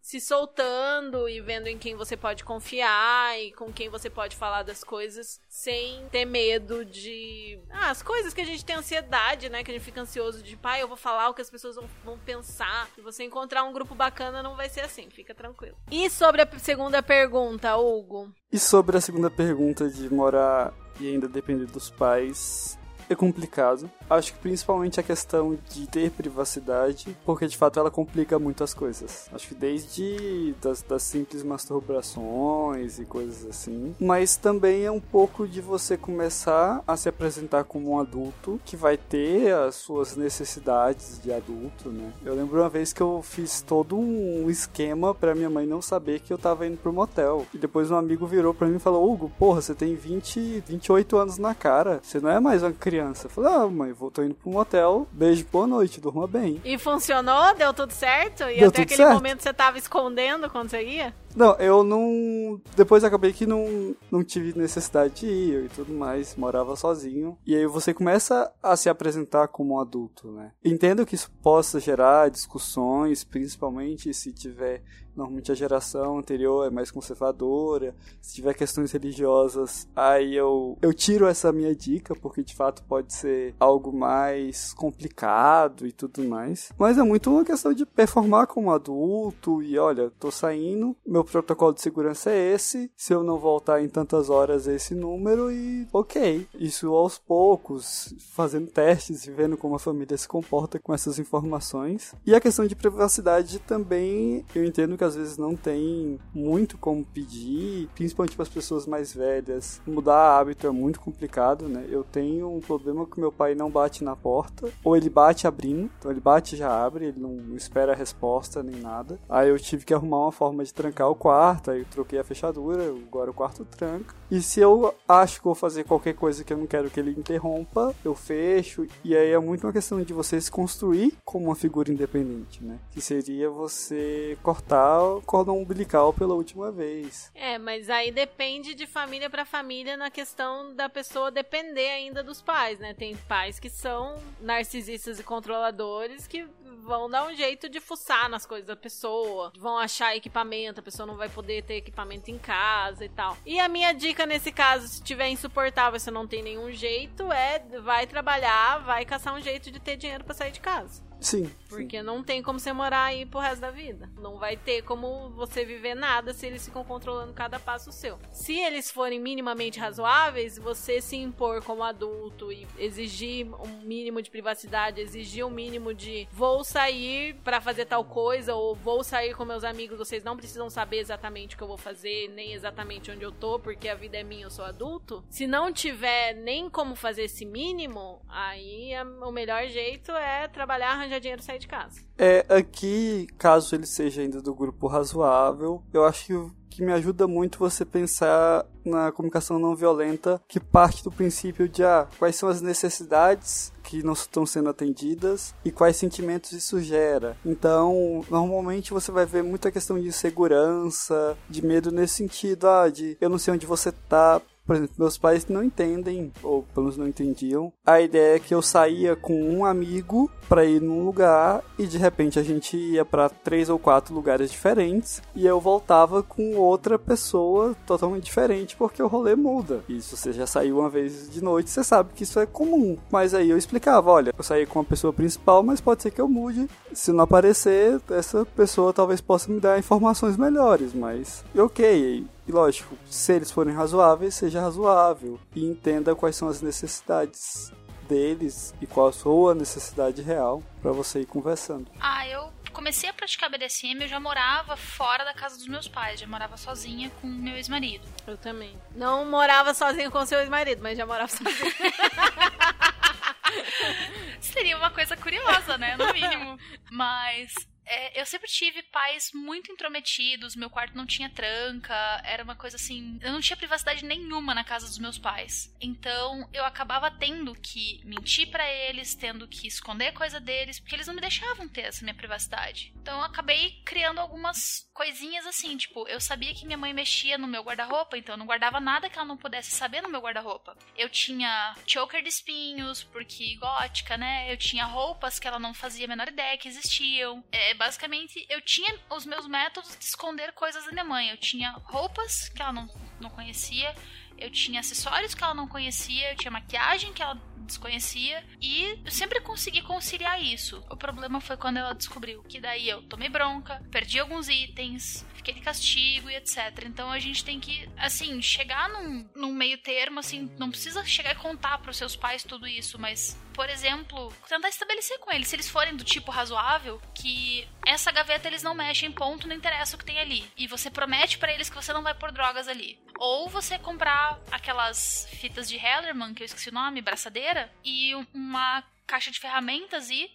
Speaker 2: se soltando e vendo em quem você pode confiar e com quem você pode falar das coisas sem ter medo de. Ah, as coisas que a gente tem ansiedade, né? Que a gente fica ansioso de, pai, eu vou falar o que as pessoas vão, vão pensar. Se você encontrar um grupo bacana, não vai ser assim, fica tranquilo. E sobre a segunda pergunta, Hugo?
Speaker 3: E sobre a segunda pergunta de morar e ainda depender dos pais, é complicado. Acho que principalmente a questão de ter privacidade, porque de fato ela complica muito as coisas. Acho que desde das, das simples masturbações e coisas assim, mas também é um pouco de você começar a se apresentar como um adulto que vai ter as suas necessidades de adulto, né? Eu lembro uma vez que eu fiz todo um esquema para minha mãe não saber que eu tava indo pro motel. E depois um amigo virou para mim e falou: "Hugo, porra, você tem 20, 28 anos na cara. Você não é mais uma criança". Eu falei: "Ah, mãe, vou tô indo pro motel. Beijo, boa noite, durma bem.
Speaker 2: E funcionou? Deu tudo certo? E
Speaker 3: Deu
Speaker 2: até aquele
Speaker 3: certo.
Speaker 2: momento você tava escondendo quando você ia?
Speaker 3: Não, eu não. Depois acabei que não, não tive necessidade de ir e tudo mais, morava sozinho. E aí você começa a se apresentar como um adulto, né? Entendo que isso possa gerar discussões, principalmente se tiver. Normalmente a geração anterior é mais conservadora. Se tiver questões religiosas, aí eu, eu tiro essa minha dica, porque de fato pode ser algo mais complicado e tudo mais. Mas é muito uma questão de performar como adulto e olha, tô saindo, meu protocolo de segurança é esse, se eu não voltar em tantas horas é esse número e ok. Isso aos poucos, fazendo testes e vendo como a família se comporta com essas informações. E a questão de privacidade também, eu entendo que às vezes não tem muito como pedir, principalmente para as pessoas mais velhas. Mudar hábito é muito complicado, né? Eu tenho um problema que meu pai não bate na porta, ou ele bate abrindo, então ele bate e já abre, ele não, espera a resposta nem nada. Aí eu tive que arrumar uma forma de trancar o quarto, aí eu troquei a fechadura, agora o quarto tranca. E se eu acho que vou fazer qualquer coisa que eu não quero que ele interrompa, eu fecho. E aí é muito uma questão de você se construir como uma figura independente, né? Que seria você cortar o cordão umbilical pela última vez.
Speaker 2: É, mas aí depende de família pra família na questão da pessoa depender ainda dos pais, né? Tem pais que são narcisistas e controladores que vão dar um jeito de fuçar nas coisas da pessoa, vão achar equipamento, a pessoa não vai poder ter equipamento em casa e tal. E a minha dica nesse caso, se tiver insuportável, você não tem nenhum jeito, é vai trabalhar, vai caçar um jeito de ter dinheiro pra sair de casa.
Speaker 3: Sim.
Speaker 2: Porque não tem como você morar aí pro resto da vida. Não vai ter como você viver nada se eles ficam controlando cada passo seu. Se eles forem minimamente razoáveis, você se impor como adulto e exigir um mínimo de privacidade, exigir um mínimo de vou sair pra fazer tal coisa ou vou sair com meus amigos, vocês não precisam saber exatamente o que eu vou fazer, nem exatamente onde eu tô, porque a vida é minha, eu sou adulto. Se não tiver nem como fazer esse mínimo, aí a- o melhor jeito é trabalhar arranjar dinheiro e sair de casa.
Speaker 3: É, aqui, caso ele seja ainda do grupo razoável, eu acho que que me ajuda muito você pensar na comunicação não violenta, que parte do princípio de ah, quais são as necessidades que não estão sendo atendidas e quais sentimentos isso gera. Então, normalmente você vai ver muita questão de insegurança, de medo nesse sentido, ah, de eu não sei onde você tá, por exemplo, meus pais não entendem, ou pelo menos não entendiam, a ideia é que eu saía com um amigo para ir num lugar e de repente a gente ia para três ou quatro lugares diferentes e eu voltava com outra pessoa totalmente diferente porque o rolê muda. Se você já saiu uma vez de noite, você sabe que isso é comum. Mas aí eu explicava, olha, eu saí com a pessoa principal, mas pode ser que eu mude. Se não aparecer, essa pessoa talvez possa me dar informações melhores, mas ok. E lógico, se eles forem razoáveis, seja razoável e entenda quais são as necessidades deles e qual a sua necessidade real para você ir conversando.
Speaker 4: Ah, eu comecei a praticar BDSM, eu já morava fora da casa dos meus pais, já morava sozinha com meu ex-marido.
Speaker 2: Eu também. Não morava sozinha com seu ex-marido, mas já morava sozinha.
Speaker 4: Seria uma coisa curiosa, né? No mínimo. Mas é, eu sempre tive pais muito intrometidos, meu quarto não tinha tranca, era uma coisa assim. Eu não tinha privacidade nenhuma na casa dos meus pais. Então eu acabava tendo que mentir para eles, tendo que esconder coisa deles, porque eles não me deixavam ter essa minha privacidade. Então eu acabei criando algumas coisinhas assim, tipo, eu sabia que minha mãe mexia no meu guarda-roupa, então eu não guardava nada que ela não pudesse saber no meu guarda-roupa. Eu tinha choker de espinhos, porque gótica, né? Eu tinha roupas que ela não fazia a menor ideia que existiam. É, basicamente, eu tinha os meus métodos de esconder coisas da minha mãe. Eu tinha roupas que ela não, não conhecia, eu tinha acessórios que ela não conhecia, eu tinha maquiagem que ela desconhecia e eu sempre consegui conciliar isso. O problema foi quando ela descobriu que daí eu tomei bronca, perdi alguns itens, fiquei de castigo e etc. Então a gente tem que, assim, chegar num, num meio termo, assim, não precisa chegar e contar para os seus pais tudo isso, mas, por exemplo, tentar estabelecer com eles, se eles forem do tipo razoável, que essa gaveta eles não mexem, ponto, não interessa o que tem ali. E você promete para eles que você não vai pôr drogas ali. Ou você comprar aquelas fitas de Hellerman, que eu esqueci o nome, braçadeira, e uma caixa de ferramentas e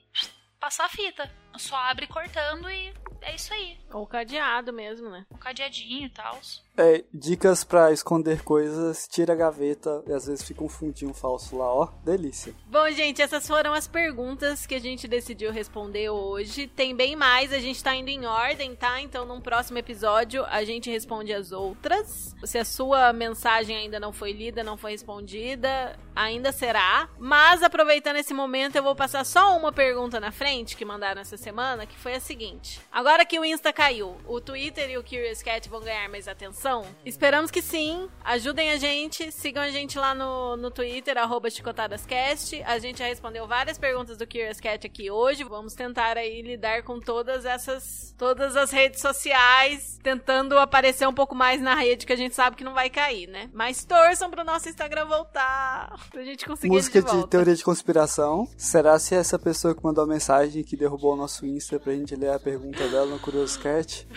Speaker 4: passar a fita. Só abre cortando e é isso aí.
Speaker 2: Ou cadeado mesmo, né?
Speaker 4: Um cadeadinho e tal.
Speaker 3: É, dicas para esconder coisas, tira a gaveta e às vezes fica um fundinho falso lá, ó, delícia.
Speaker 2: Bom, gente, essas foram as perguntas que a gente decidiu responder hoje. Tem bem mais, a gente tá indo em ordem, tá? Então, num próximo episódio, a gente responde as outras. Se a sua mensagem ainda não foi lida, não foi respondida, ainda será. Mas, aproveitando esse momento, eu vou passar só uma pergunta na frente que mandaram essa semana, que foi a seguinte. Agora que o Insta caiu, o Twitter e o Curious Cat vão ganhar mais atenção? Esperamos que sim. Ajudem a gente. Sigam a gente lá no, no Twitter, arroba chicotadascast. A gente já respondeu várias perguntas do Curious Cat aqui hoje. Vamos tentar aí lidar com todas essas. Todas as redes sociais. Tentando aparecer um pouco mais na rede que a gente sabe que não vai cair, né? Mas torçam pro nosso Instagram voltar. Pra gente conseguir
Speaker 3: Música
Speaker 2: de,
Speaker 3: de, teoria de conspiração. Será se essa pessoa que mandou a mensagem que derrubou o nosso Insta pra gente ler a pergunta dela no Curious Cat?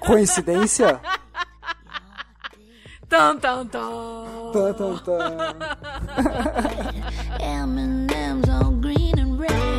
Speaker 3: Coincidência?
Speaker 2: Dum dum dum.
Speaker 3: Dum dum dum.
Speaker 6: M&M's all green and red.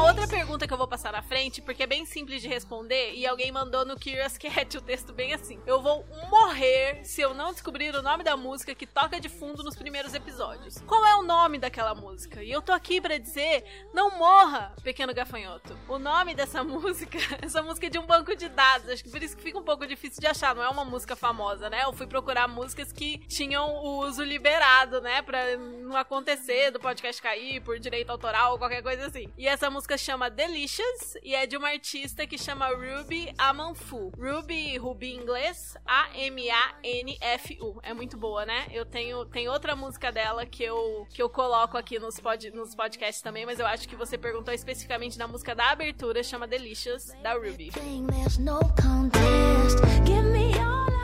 Speaker 2: Outra pergunta que eu vou passar na frente, porque é bem simples de responder, e alguém mandou no Curious Cat o texto bem assim. Eu vou morrer se eu não descobrir o nome da música que toca de fundo nos primeiros episódios. Qual é o nome daquela música? E eu tô aqui pra dizer, não morra, pequeno gafanhoto. O nome dessa música, essa música é de um banco de dados, acho que por isso que fica um pouco difícil de achar, não é uma música famosa, né? Eu fui procurar músicas que tinham o uso liberado, né, pra não acontecer do podcast cair por direito autoral ou qualquer coisa assim. E essa música chama Delicious e é de uma artista que chama Ruby Amanfu. Ruby, Ruby em inglês, A-M-A-N-F-U. É muito boa, né? Eu tenho tem outra música dela que eu, que eu coloco aqui nos, pod, nos podcasts também, mas eu acho que você perguntou especificamente na música da abertura, chama Delicious, da Ruby.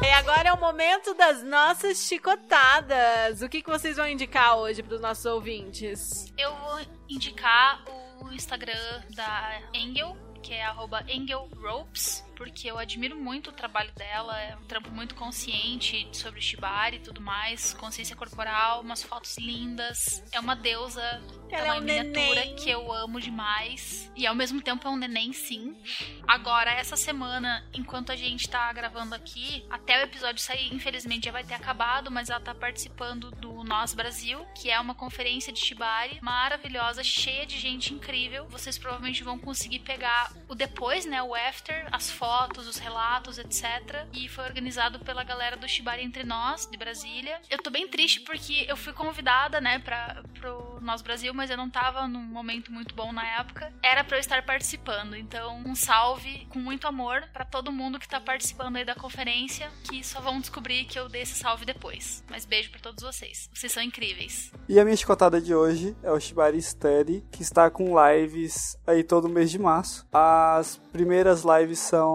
Speaker 2: E agora é o momento das nossas chicotadas. O que, que vocês vão indicar hoje para os nossos ouvintes?
Speaker 4: Eu vou indicar o Instagram da Engel, que é arroba angelropes, porque eu admiro muito o trabalho dela, é um trampo muito consciente sobre shibari e tudo mais, consciência corporal, umas fotos lindas, é uma deusa,
Speaker 2: Ela é
Speaker 4: uma
Speaker 2: um
Speaker 4: miniatura
Speaker 2: neném.
Speaker 4: que eu amo demais, e ao mesmo tempo é um neném sim. Agora, essa semana, enquanto a gente tá gravando aqui, até o episódio sair, infelizmente já vai ter acabado, mas ela tá participando do Nós Brasil, que é uma conferência de shibari maravilhosa, cheia de gente incrível. Vocês provavelmente vão conseguir pegar o depois, né, o after, as fotos, os relatos, etc. E foi organizado pela galera do Shibari Entre Nós, de Brasília. Eu tô bem triste porque eu fui convidada, né, pra, pro Nós Brasil, mas eu não tava num momento muito bom na época. Era pra eu estar participando, então um salve com muito amor pra todo mundo que tá participando aí da conferência, que só vão descobrir que eu dei esse salve depois. Mas beijo pra todos vocês. Vocês são incríveis.
Speaker 3: E a minha chicotada de hoje é o Shibari Steady, que está com lives aí todo mês de março. As primeiras lives são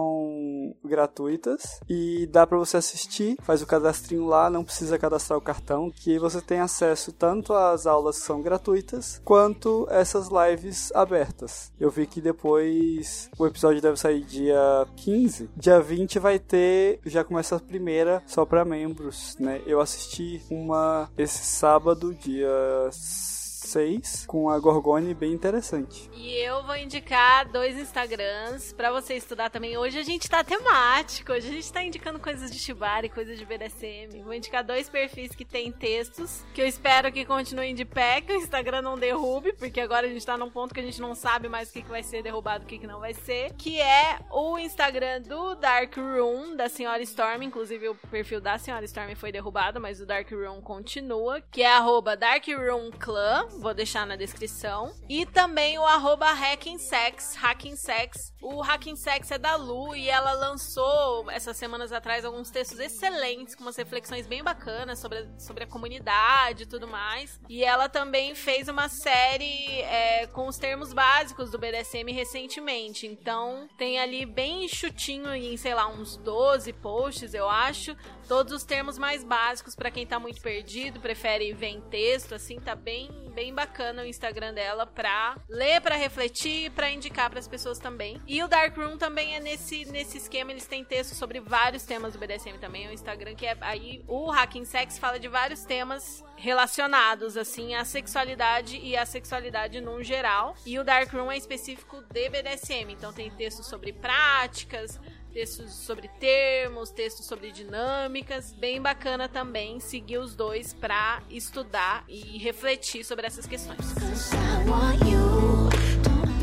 Speaker 3: gratuitas e dá pra você assistir, faz o cadastrinho lá, não precisa cadastrar o cartão, que você tem acesso tanto às aulas que são gratuitas, quanto essas lives abertas. Eu vi que depois o episódio deve sair dia 15, dia 20 vai ter, já começa a primeira só pra membros, né? Eu assisti uma esse sábado, dia 6, com a Gorgone, bem interessante.
Speaker 2: E eu vou indicar dois Instagrams pra você estudar também. Hoje a gente tá temático, hoje a gente tá indicando coisas de Shibari, coisas de BDSM. Vou indicar dois perfis que tem textos, que eu espero que continuem de pé, que o Instagram não derrube, porque agora a gente tá num ponto que a gente não sabe mais o que, que vai ser derrubado o que, que não vai ser. Que é o Instagram do Dark Room, da Senhora Storm. Inclusive o perfil da Senhora Storm foi derrubado, mas o Dark Room continua. Que é arroba Dark Room. Vou deixar na descrição. E também o arroba Hacking Sex, Hacking Sex. O Hacking Sex é da Lu e ela lançou essas semanas atrás alguns textos excelentes, com umas reflexões bem bacanas sobre, a- sobre a comunidade e tudo mais. E ela também fez uma série é, com os termos básicos do BDSM recentemente. Então tem ali bem chutinho em, sei lá, uns 12 posts, eu acho. Todos os termos mais básicos pra quem tá muito perdido, prefere ver em texto, assim, tá bem, bem bacana o Instagram dela pra ler, pra refletir pra indicar pras pessoas também. E o Dark Room também é nesse, nesse esquema, eles têm texto sobre vários temas do BDSM também. É um Instagram que é aí o Hacking Sex fala de vários temas relacionados assim à sexualidade e à sexualidade num geral. E o Dark Room é específico de BDSM, então tem textos sobre práticas, textos sobre termos, textos sobre dinâmicas. Bem bacana também seguir os dois pra estudar e refletir sobre essas questões.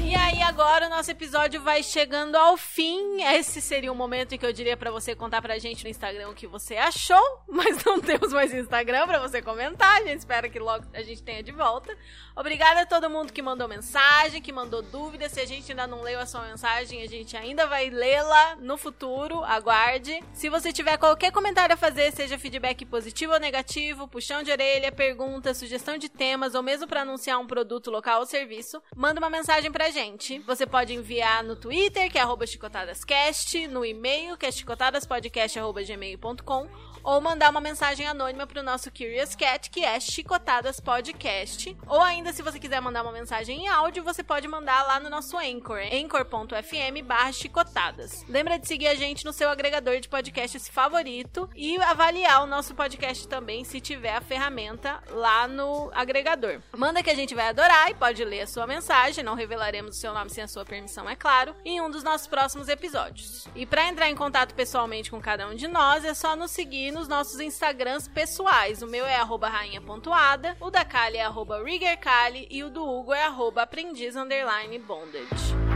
Speaker 2: E aí agora o nosso episódio vai chegando ao fim. Esse seria o momento em que eu diria pra você contar pra gente no Instagram o que você achou, mas não temos mais Instagram pra você comentar. A gente espera que logo a gente tenha de volta. Obrigada a todo mundo que mandou mensagem, que mandou dúvidas. Se a gente ainda não leu a sua mensagem, a gente ainda vai lê-la no futuro. Aguarde. Se você tiver qualquer comentário a fazer, seja feedback positivo ou negativo, puxão de orelha, pergunta, sugestão de temas ou mesmo pra anunciar um produto local ou serviço, manda uma mensagem pra gente. Você pode enviar no Twitter, que é chicotadascast, no e-mail, que é chicotadaspodcast.gmail.com ou mandar uma mensagem anônima pro nosso Curious Cat, que é Chicotadas Podcast. Ou ainda, se você quiser mandar uma mensagem em áudio, você pode mandar lá no nosso Anchor, anchor.fm barra chicotadas. Lembra de seguir a gente no seu agregador de podcasts favorito e avaliar o nosso podcast também, se tiver a ferramenta lá no agregador. Manda que a gente vai adorar e pode ler a sua mensagem, não revelaremos o seu nome sem a sua permissão, é claro, em um dos nossos próximos episódios. E para entrar em contato pessoalmente com cada um de nós, é só nos seguir nos nossos Instagrams pessoais. O meu é arroba rainha.ada, o da Kali é arroba riggerkali e o do Hugo é arroba aprendiz underline bondage.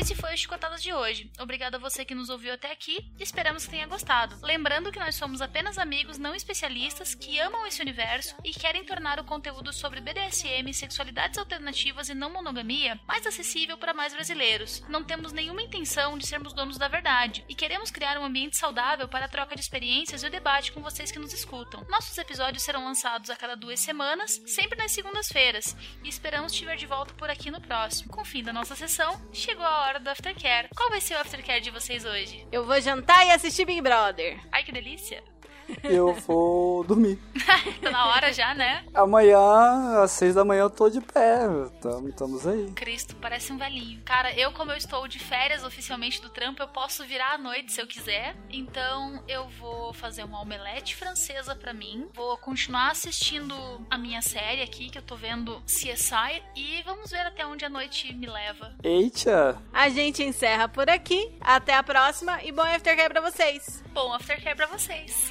Speaker 4: Esse foi o Chicotadas de hoje. Obrigado a você que nos ouviu até aqui e esperamos que tenha gostado. Lembrando que nós somos apenas amigos não especialistas que amam esse universo e querem tornar o conteúdo sobre BDSM, sexualidades alternativas e não monogamia mais acessível para mais brasileiros. Não temos nenhuma intenção de sermos donos da verdade e queremos criar um ambiente saudável para a troca de experiências e o debate com vocês que nos escutam. Nossos episódios serão lançados a cada duas semanas, sempre nas segundas-feiras, e esperamos te ver de volta por aqui no próximo. Com o fim da nossa sessão, chegou a hora do aftercare. Qual vai ser o aftercare de vocês hoje?
Speaker 2: Eu vou jantar e assistir Big Brother.
Speaker 4: Ai, que delícia!
Speaker 3: Eu vou dormir.
Speaker 4: Tá na hora já, né?
Speaker 3: Amanhã, às seis da manhã, eu tô de pé. Tamo, estamos aí.
Speaker 4: Cristo, parece um velhinho. Cara, eu, como eu estou de férias oficialmente do trampo, eu posso virar à noite se eu quiser. Então, eu vou fazer uma omelete francesa pra mim. Vou continuar assistindo a minha série aqui, que eu tô vendo CSI. E vamos ver até onde a noite me leva.
Speaker 3: Eita!
Speaker 2: A gente encerra por aqui. Até a próxima e bom aftercare pra vocês.
Speaker 4: Bom aftercare pra vocês.